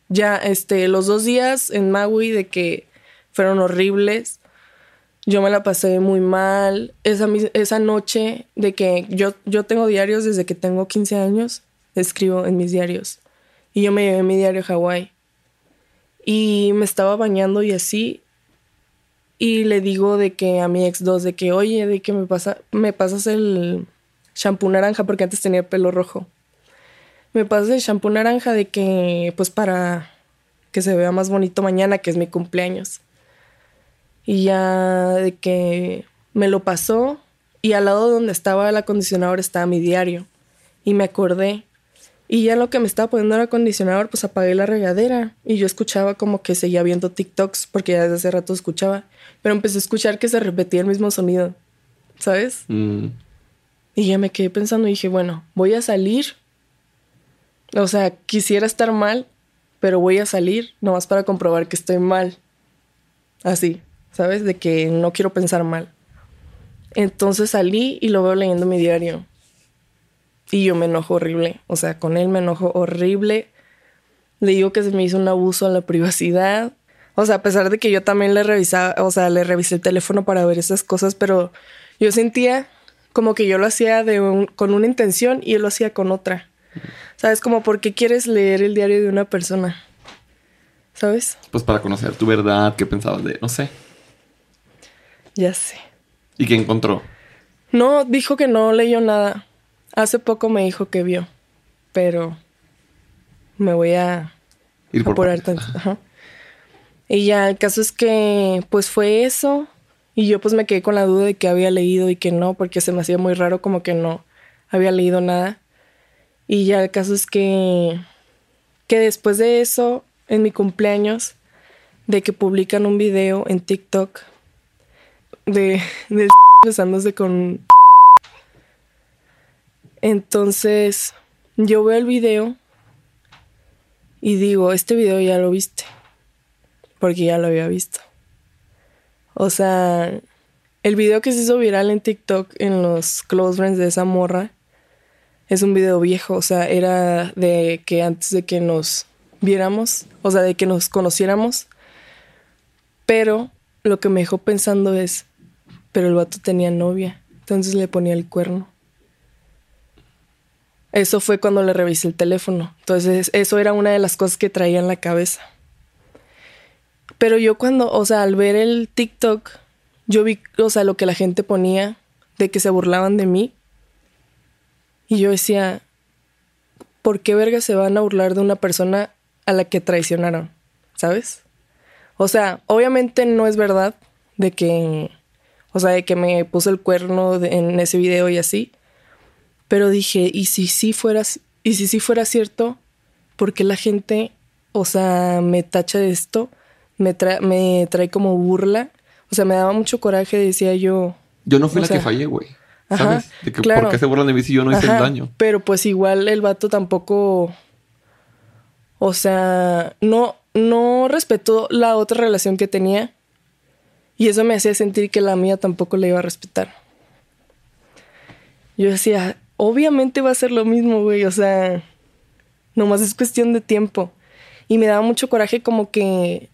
ya, este, los dos días en Maui de que fueron horribles. Yo me la pasé muy mal. Esa, esa noche de que yo, yo tengo diarios desde que tengo 15 años, escribo en mis diarios. Y yo me llevé mi diario Hawái. Y me estaba bañando y así. Y le digo de que a mi ex dos, de que, oye, de que me, pasa, me pasas el shampoo naranja porque antes tenía pelo rojo. Me pasas el shampoo naranja de que, pues para que se vea más bonito mañana, que es mi cumpleaños. Y ya de que me lo pasó y al lado donde estaba el acondicionador estaba mi diario. Y me acordé y ya lo que me estaba poniendo el acondicionador, pues apagué la regadera y yo escuchaba como que seguía viendo TikToks porque ya desde hace rato escuchaba, pero empecé a escuchar que se repetía el mismo sonido, ¿sabes? Mm. Y ya me quedé pensando y dije, bueno, voy a salir. O sea, quisiera estar mal, pero voy a salir nomás para comprobar que estoy mal. Así, ¿sabes? De que no quiero pensar mal. Entonces salí y lo veo leyendo mi diario. Y yo me enojo horrible. O sea, con él me enojo horrible. Le digo que se me hizo un abuso a la privacidad. O sea, a pesar de que yo también le revisaba, o sea, le revisé el teléfono para ver esas cosas, pero yo sentía como que yo lo hacía de con una intención y él lo hacía con otra. ¿Sabes? Como, ¿por qué quieres leer el diario de una persona? ¿Sabes? Pues para conocer tu verdad, qué pensabas de, no sé. Ya sé. ¿Y qué encontró? No, dijo que no leyó nada. Hace poco me dijo que vio, pero me voy a Ir por apurar tanto. Y ya, el caso es que, pues fue eso. Y yo pues me quedé con la duda de que había leído y que no, porque se me hacía muy raro como que no había leído nada. Y ya el caso es que, que después de eso, en mi cumpleaños, de que publican un video en TikTok de, de besándose con entonces, yo veo el video y digo, este video ya lo viste, porque ya lo había visto. O sea, el video que se hizo viral en TikTok en los close friends de esa morra es un video viejo, o sea, era de que antes de que nos viéramos, o sea, de que nos conociéramos. Pero lo que me dejó pensando es, pero el vato tenía novia, entonces le ponía el cuerno. Eso fue cuando le revisé el teléfono. Entonces, eso era una de las cosas que traía en la cabeza. Pero yo cuando, o sea, al ver el TikTok, yo vi, o sea, lo que la gente ponía de que se burlaban de mí. Y yo decía, ¿por qué verga se van a burlar de una persona a la que traicionaron? ¿Sabes? O sea, obviamente no es verdad de que, o sea, de que me puso el cuerno en ese video y así. Pero dije, ¿y si sí fuera, y si sí fuera cierto? Porque la gente, o sea, me tacha de esto, me, me trae como burla. O sea, me daba mucho coraje, decía yo. Yo no fui la que fallé, güey. ¿Sabes? de que, ¿Por qué se burlan de mí si yo no hice el daño? Pero pues igual el vato tampoco. O sea, no, no respetó la otra relación que tenía. Y eso me hacía sentir que la mía tampoco le iba a respetar. Yo decía, obviamente va a ser lo mismo, güey. O sea, nomás es cuestión de tiempo. Y me daba mucho coraje como que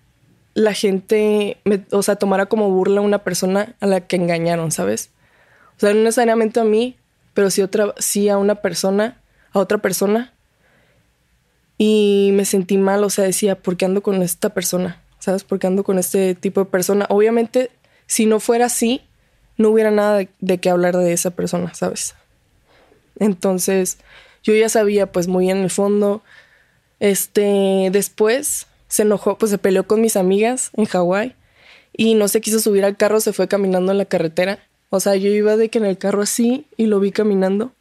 la gente, o sea, tomara como burla a una persona a la que engañaron, ¿sabes? O sea, no necesariamente a mí, pero sí, otra, sí a una persona, a otra persona. Y me sentí mal, o sea, decía, ¿por qué ando con esta persona? ¿Sabes? ¿Por qué ando con este tipo de persona? Obviamente, si no fuera así, no hubiera nada de, de qué hablar de esa persona, ¿sabes? Entonces, yo ya sabía, pues muy en el fondo. Este, después se enojó, pues se peleó con mis amigas en Hawái y no se quiso subir al carro, se fue caminando en la carretera. O sea, yo iba de que en el carro así y lo vi caminando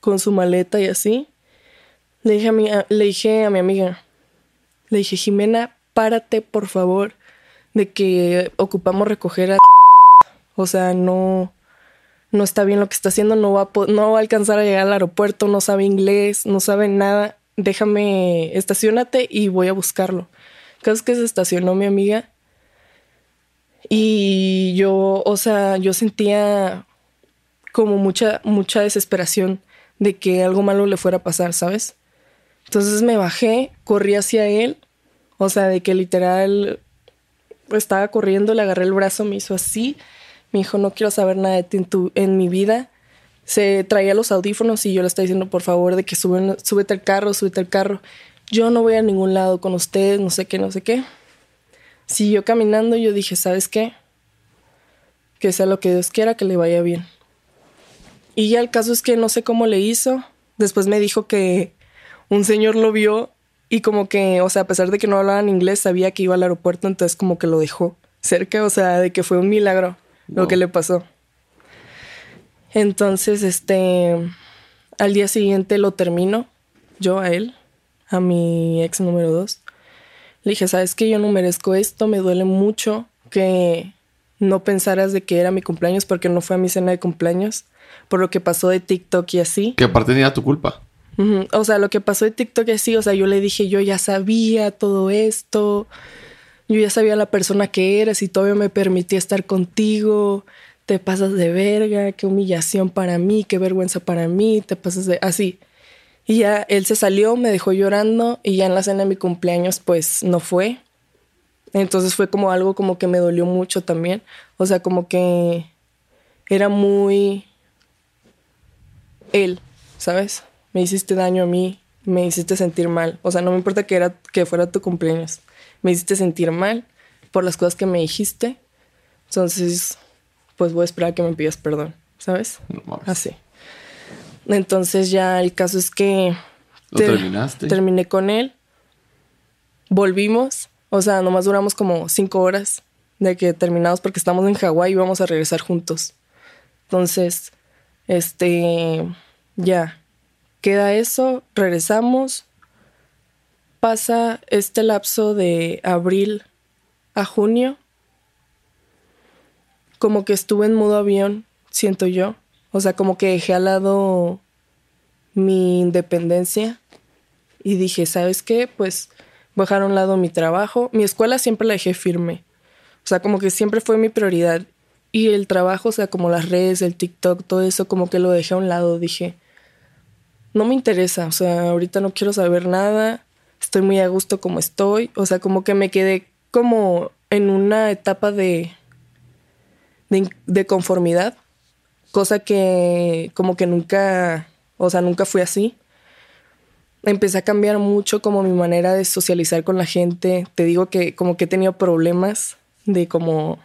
con su maleta y así. Le dije a mi, le dije a mi amiga, le dije, Jimena, párate por favor de que ocupamos recoger a... O sea, no, no está bien lo que está haciendo, no va, a, no va a alcanzar a llegar al aeropuerto, no sabe inglés, no sabe nada, déjame, estacionate y voy a buscarlo. Casi que se estacionó mi amiga y yo, o sea, yo sentía como mucha, mucha desesperación de que algo malo le fuera a pasar, ¿sabes? Entonces me bajé, corrí hacia él, o sea, de que literal estaba corriendo, le agarré el brazo, me hizo así, me dijo, no quiero saber nada de ti en, tu, en mi vida. Se traía los audífonos y yo le estaba diciendo, por favor, de que suben, súbete al carro, súbete al carro. Yo no voy a ningún lado con ustedes, no sé qué, no sé qué. Siguió caminando y yo dije, ¿sabes qué? Que sea lo que Dios quiera, que le vaya bien. Y ya el caso es que no sé cómo le hizo. Después me dijo que un señor lo vio y como que, o sea, a pesar de que no hablaban inglés, sabía que iba al aeropuerto, entonces como que lo dejó cerca, o sea, de que fue un milagro lo que le pasó. Entonces, este, al día siguiente lo termino, yo a él, a mi ex número dos. Le dije, sabes que yo no merezco esto, me duele mucho que no pensaras de que era mi cumpleaños porque no fue a mi cena de cumpleaños, por lo que pasó de TikTok y así. Que aparte tenía tu culpa. O sea, lo que pasó de TikTok y así, o sea, yo le dije, yo ya sabía todo esto, yo ya sabía la persona que eres y todavía me permitía estar contigo, te pasas de verga, qué humillación para mí, qué vergüenza para mí, te pasas de así. Y ya él se salió, me dejó llorando y ya en la cena de mi cumpleaños pues no fue. Entonces fue como algo como que me dolió mucho también. O sea, como que era muy él, ¿sabes? me hiciste daño a mí, me hiciste sentir mal. O sea, no me importa que, era, que fuera tu cumpleaños. Me hiciste sentir mal por las cosas que me dijiste. Entonces, pues voy a esperar a que me pidas perdón, ¿sabes? Así. Entonces ya el caso es que... ¿Lo terminaste? Terminé con él. Volvimos. O sea, nomás duramos como cinco horas de que terminamos porque estamos en Hawái y vamos a regresar juntos. Entonces, este, ya, Queda eso, regresamos. Pasa este lapso de abril a junio. Como que estuve en modo avión, siento yo. O sea, como que dejé al lado mi independencia y dije, ¿sabes qué? Pues voy a dejar un lado mi trabajo. Mi escuela siempre la dejé firme. O sea, como que siempre fue mi prioridad. Y el trabajo, o sea, como las redes, el TikTok, todo eso, como que lo dejé a un lado. Dije, no me interesa, o sea, ahorita no quiero saber nada, estoy muy a gusto como estoy, o sea, como que me quedé como en una etapa de, de, conformidad, cosa que como que nunca, o sea, nunca fui así. Empecé a cambiar mucho como mi manera de socializar con la gente. Te digo que como que he tenido problemas de como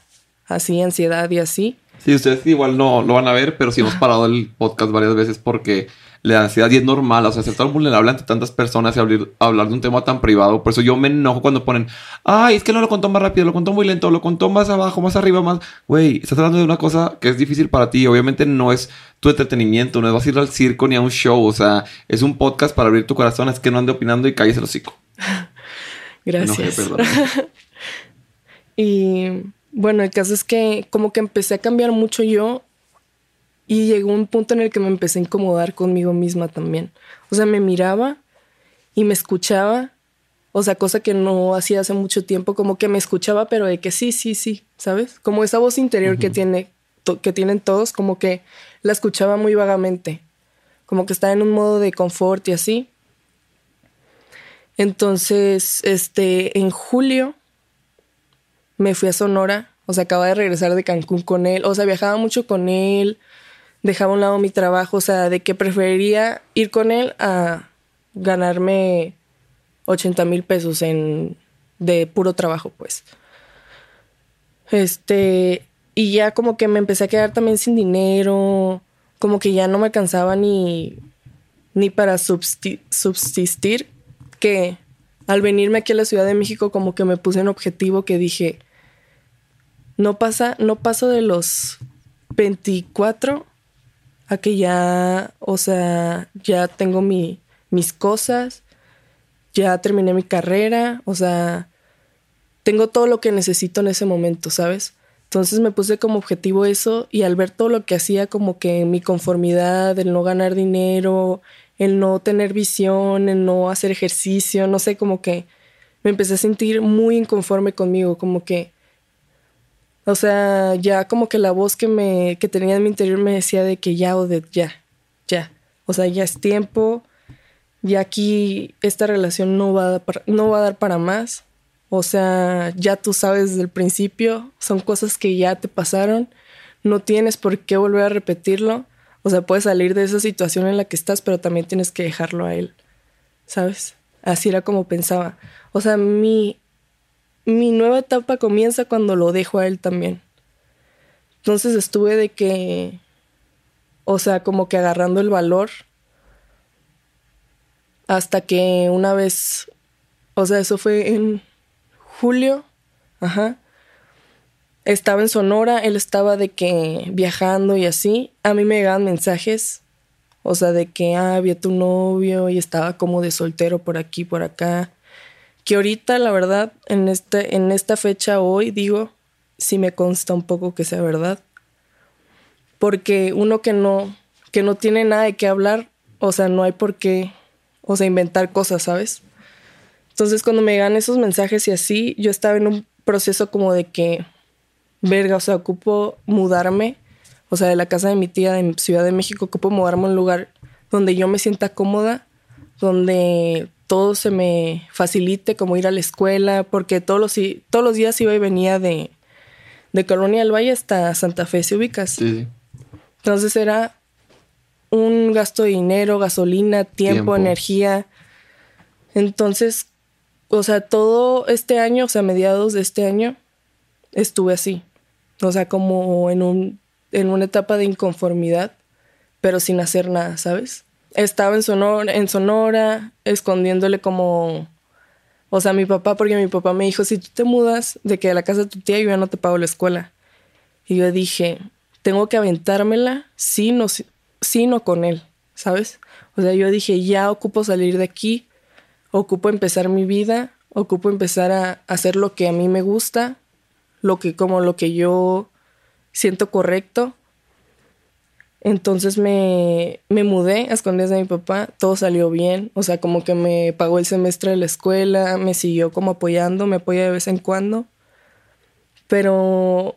así, ansiedad y así. Sí, ustedes igual no lo van a ver, pero sí hemos parado el podcast varias veces porque la ansiedad y es normal, o sea, ser tan vulnerable ante tantas personas y hablar, de un tema tan privado. Por eso yo me enojo cuando ponen, ay, es que no lo contó más rápido, lo contó muy lento, lo contó más abajo, más arriba, más. Güey, estás hablando de una cosa que es difícil para ti. Obviamente no es tu entretenimiento, no es vas a ir al circo ni a un show, o sea, es un podcast para abrir tu corazón, es que no ande opinando y calles el hocico. Gracias. y bueno, el caso es que como que empecé a cambiar mucho yo y llegó un punto en el que me empecé a incomodar conmigo misma también. O sea, me miraba y me escuchaba. O sea, cosa que no hacía hace mucho tiempo, como que me escuchaba, pero de que sí, sí, sí, ¿sabes? Como esa voz interior que, tiene, que tienen todos, como que la escuchaba muy vagamente. Como que estaba en un modo de confort y así. Entonces, este, en julio me fui a Sonora. O sea, acaba de regresar de Cancún con él. O sea, viajaba mucho con él dejaba a un lado mi trabajo, o sea, de que preferiría ir con él a ganarme 80 mil pesos en, de puro trabajo, pues. Este, y ya como que me empecé a quedar también sin dinero, como que ya no me alcanzaba ni, ni para subsistir, que al venirme aquí a la Ciudad de México como que me puse un objetivo que dije, no pasa, no paso de los 24 a que ya, o sea, ya tengo mi, mis cosas, ya terminé mi carrera, o sea, tengo todo lo que necesito en ese momento, ¿sabes? Entonces me puse como objetivo eso y al ver todo lo que hacía, como que mi conformidad, el no ganar dinero, el no tener visión, el no hacer ejercicio, no sé, como que me empecé a sentir muy inconforme conmigo, como que o sea, ya como que la voz que me que tenía en mi interior me decía de que ya o de ya, ya. O sea, ya es tiempo, y aquí esta relación no va, a dar para, no va a dar para más. O sea, ya tú sabes desde el principio, son cosas que ya te pasaron, no tienes por qué volver a repetirlo. O sea, puedes salir de esa situación en la que estás, pero también tienes que dejarlo a él, ¿sabes? Así era como pensaba. O sea, mi, mi nueva etapa comienza cuando lo dejo a él también. Entonces estuve de que, o sea, como que agarrando el valor hasta que una vez, o sea, eso fue en julio, ajá. Estaba en Sonora, él estaba de que viajando y así. A mí me llegaban mensajes, o sea, de que ah, había tu novio y estaba como de soltero por aquí, por acá. Que ahorita, la verdad, en, este, en esta fecha hoy, digo, sí me consta un poco que sea verdad. Porque uno que no, que no tiene nada de qué hablar, o sea, no hay por qué o sea, inventar cosas, ¿sabes? Entonces cuando me llegan esos mensajes y así, yo estaba en un proceso como de que, verga, o sea, ocupo mudarme, o sea, de la casa de mi tía de Ciudad de México, ocupo mudarme a un lugar donde yo me sienta cómoda, donde todo se me facilite, como ir a la escuela, porque todos los, todos los días iba y venía de, de Colonia del Valle hasta Santa Fe, ¿se ubicas? Sí. Entonces era un gasto de dinero, gasolina, tiempo, energía. Entonces, o sea, todo este año, o sea, mediados de este año, estuve así. O sea, como en, un, en una etapa de inconformidad, pero sin hacer nada, ¿sabes? Estaba en Sonora, en Sonora, escondiéndole como... O sea, mi papá, porque mi papá me dijo, si tú te mudas de que a la casa de tu tía, yo ya no te pago la escuela. Y yo dije, tengo que aventármela, sí, no, sino con él, ¿sabes? O sea, yo dije, ya ocupo salir de aquí, ocupo empezar mi vida, ocupo empezar a hacer lo que a mí me gusta, lo que como lo que yo siento correcto. Entonces me, me mudé a escondidas de mi papá, todo salió bien, o sea, como que me pagó el semestre de la escuela, me siguió como apoyando, me apoya de vez en cuando. Pero,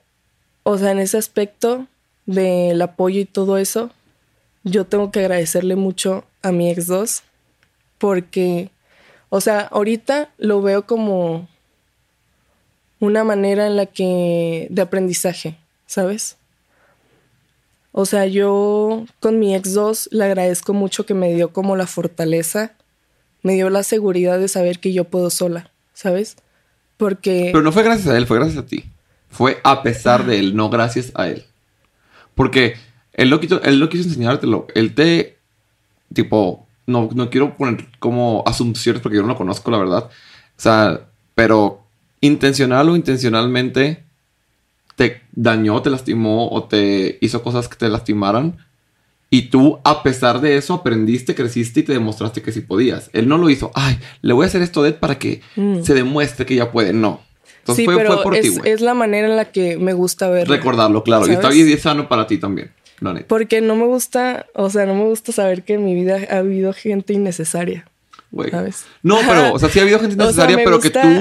o sea, en ese aspecto del apoyo y todo eso, yo tengo que agradecerle mucho a mi ex 2 porque, o sea, ahorita lo veo como una manera en la que de aprendizaje, ¿sabes? O sea, yo con mi ex 2 le agradezco mucho que me dio como la fortaleza, me dio la seguridad de saber que yo puedo sola, ¿sabes? Porque... Pero no fue gracias a él, fue gracias a ti. Fue a pesar de él, no gracias a él. Porque él lo quiso, él lo quiso enseñártelo. Él te, tipo, no, no quiero poner como asunciones porque yo no lo conozco, la verdad. O sea, pero intencional o intencionalmente te dañó, te lastimó o te hizo cosas que te lastimaran. Y tú, a pesar de eso, aprendiste, creciste y te demostraste que sí podías. Él no lo hizo, ay, le voy a hacer esto de para que mm. se demuestre que ya puede. No. Entonces fue, por es, ti, es la manera en la que me gusta verlo. Recordarlo, claro. Y está bien sano para ti también. Porque no me gusta, o sea, no me gusta saber que en mi vida ha habido gente innecesaria. ¿Sabes? No, pero, o sea, sí ha habido gente innecesaria, pero que tú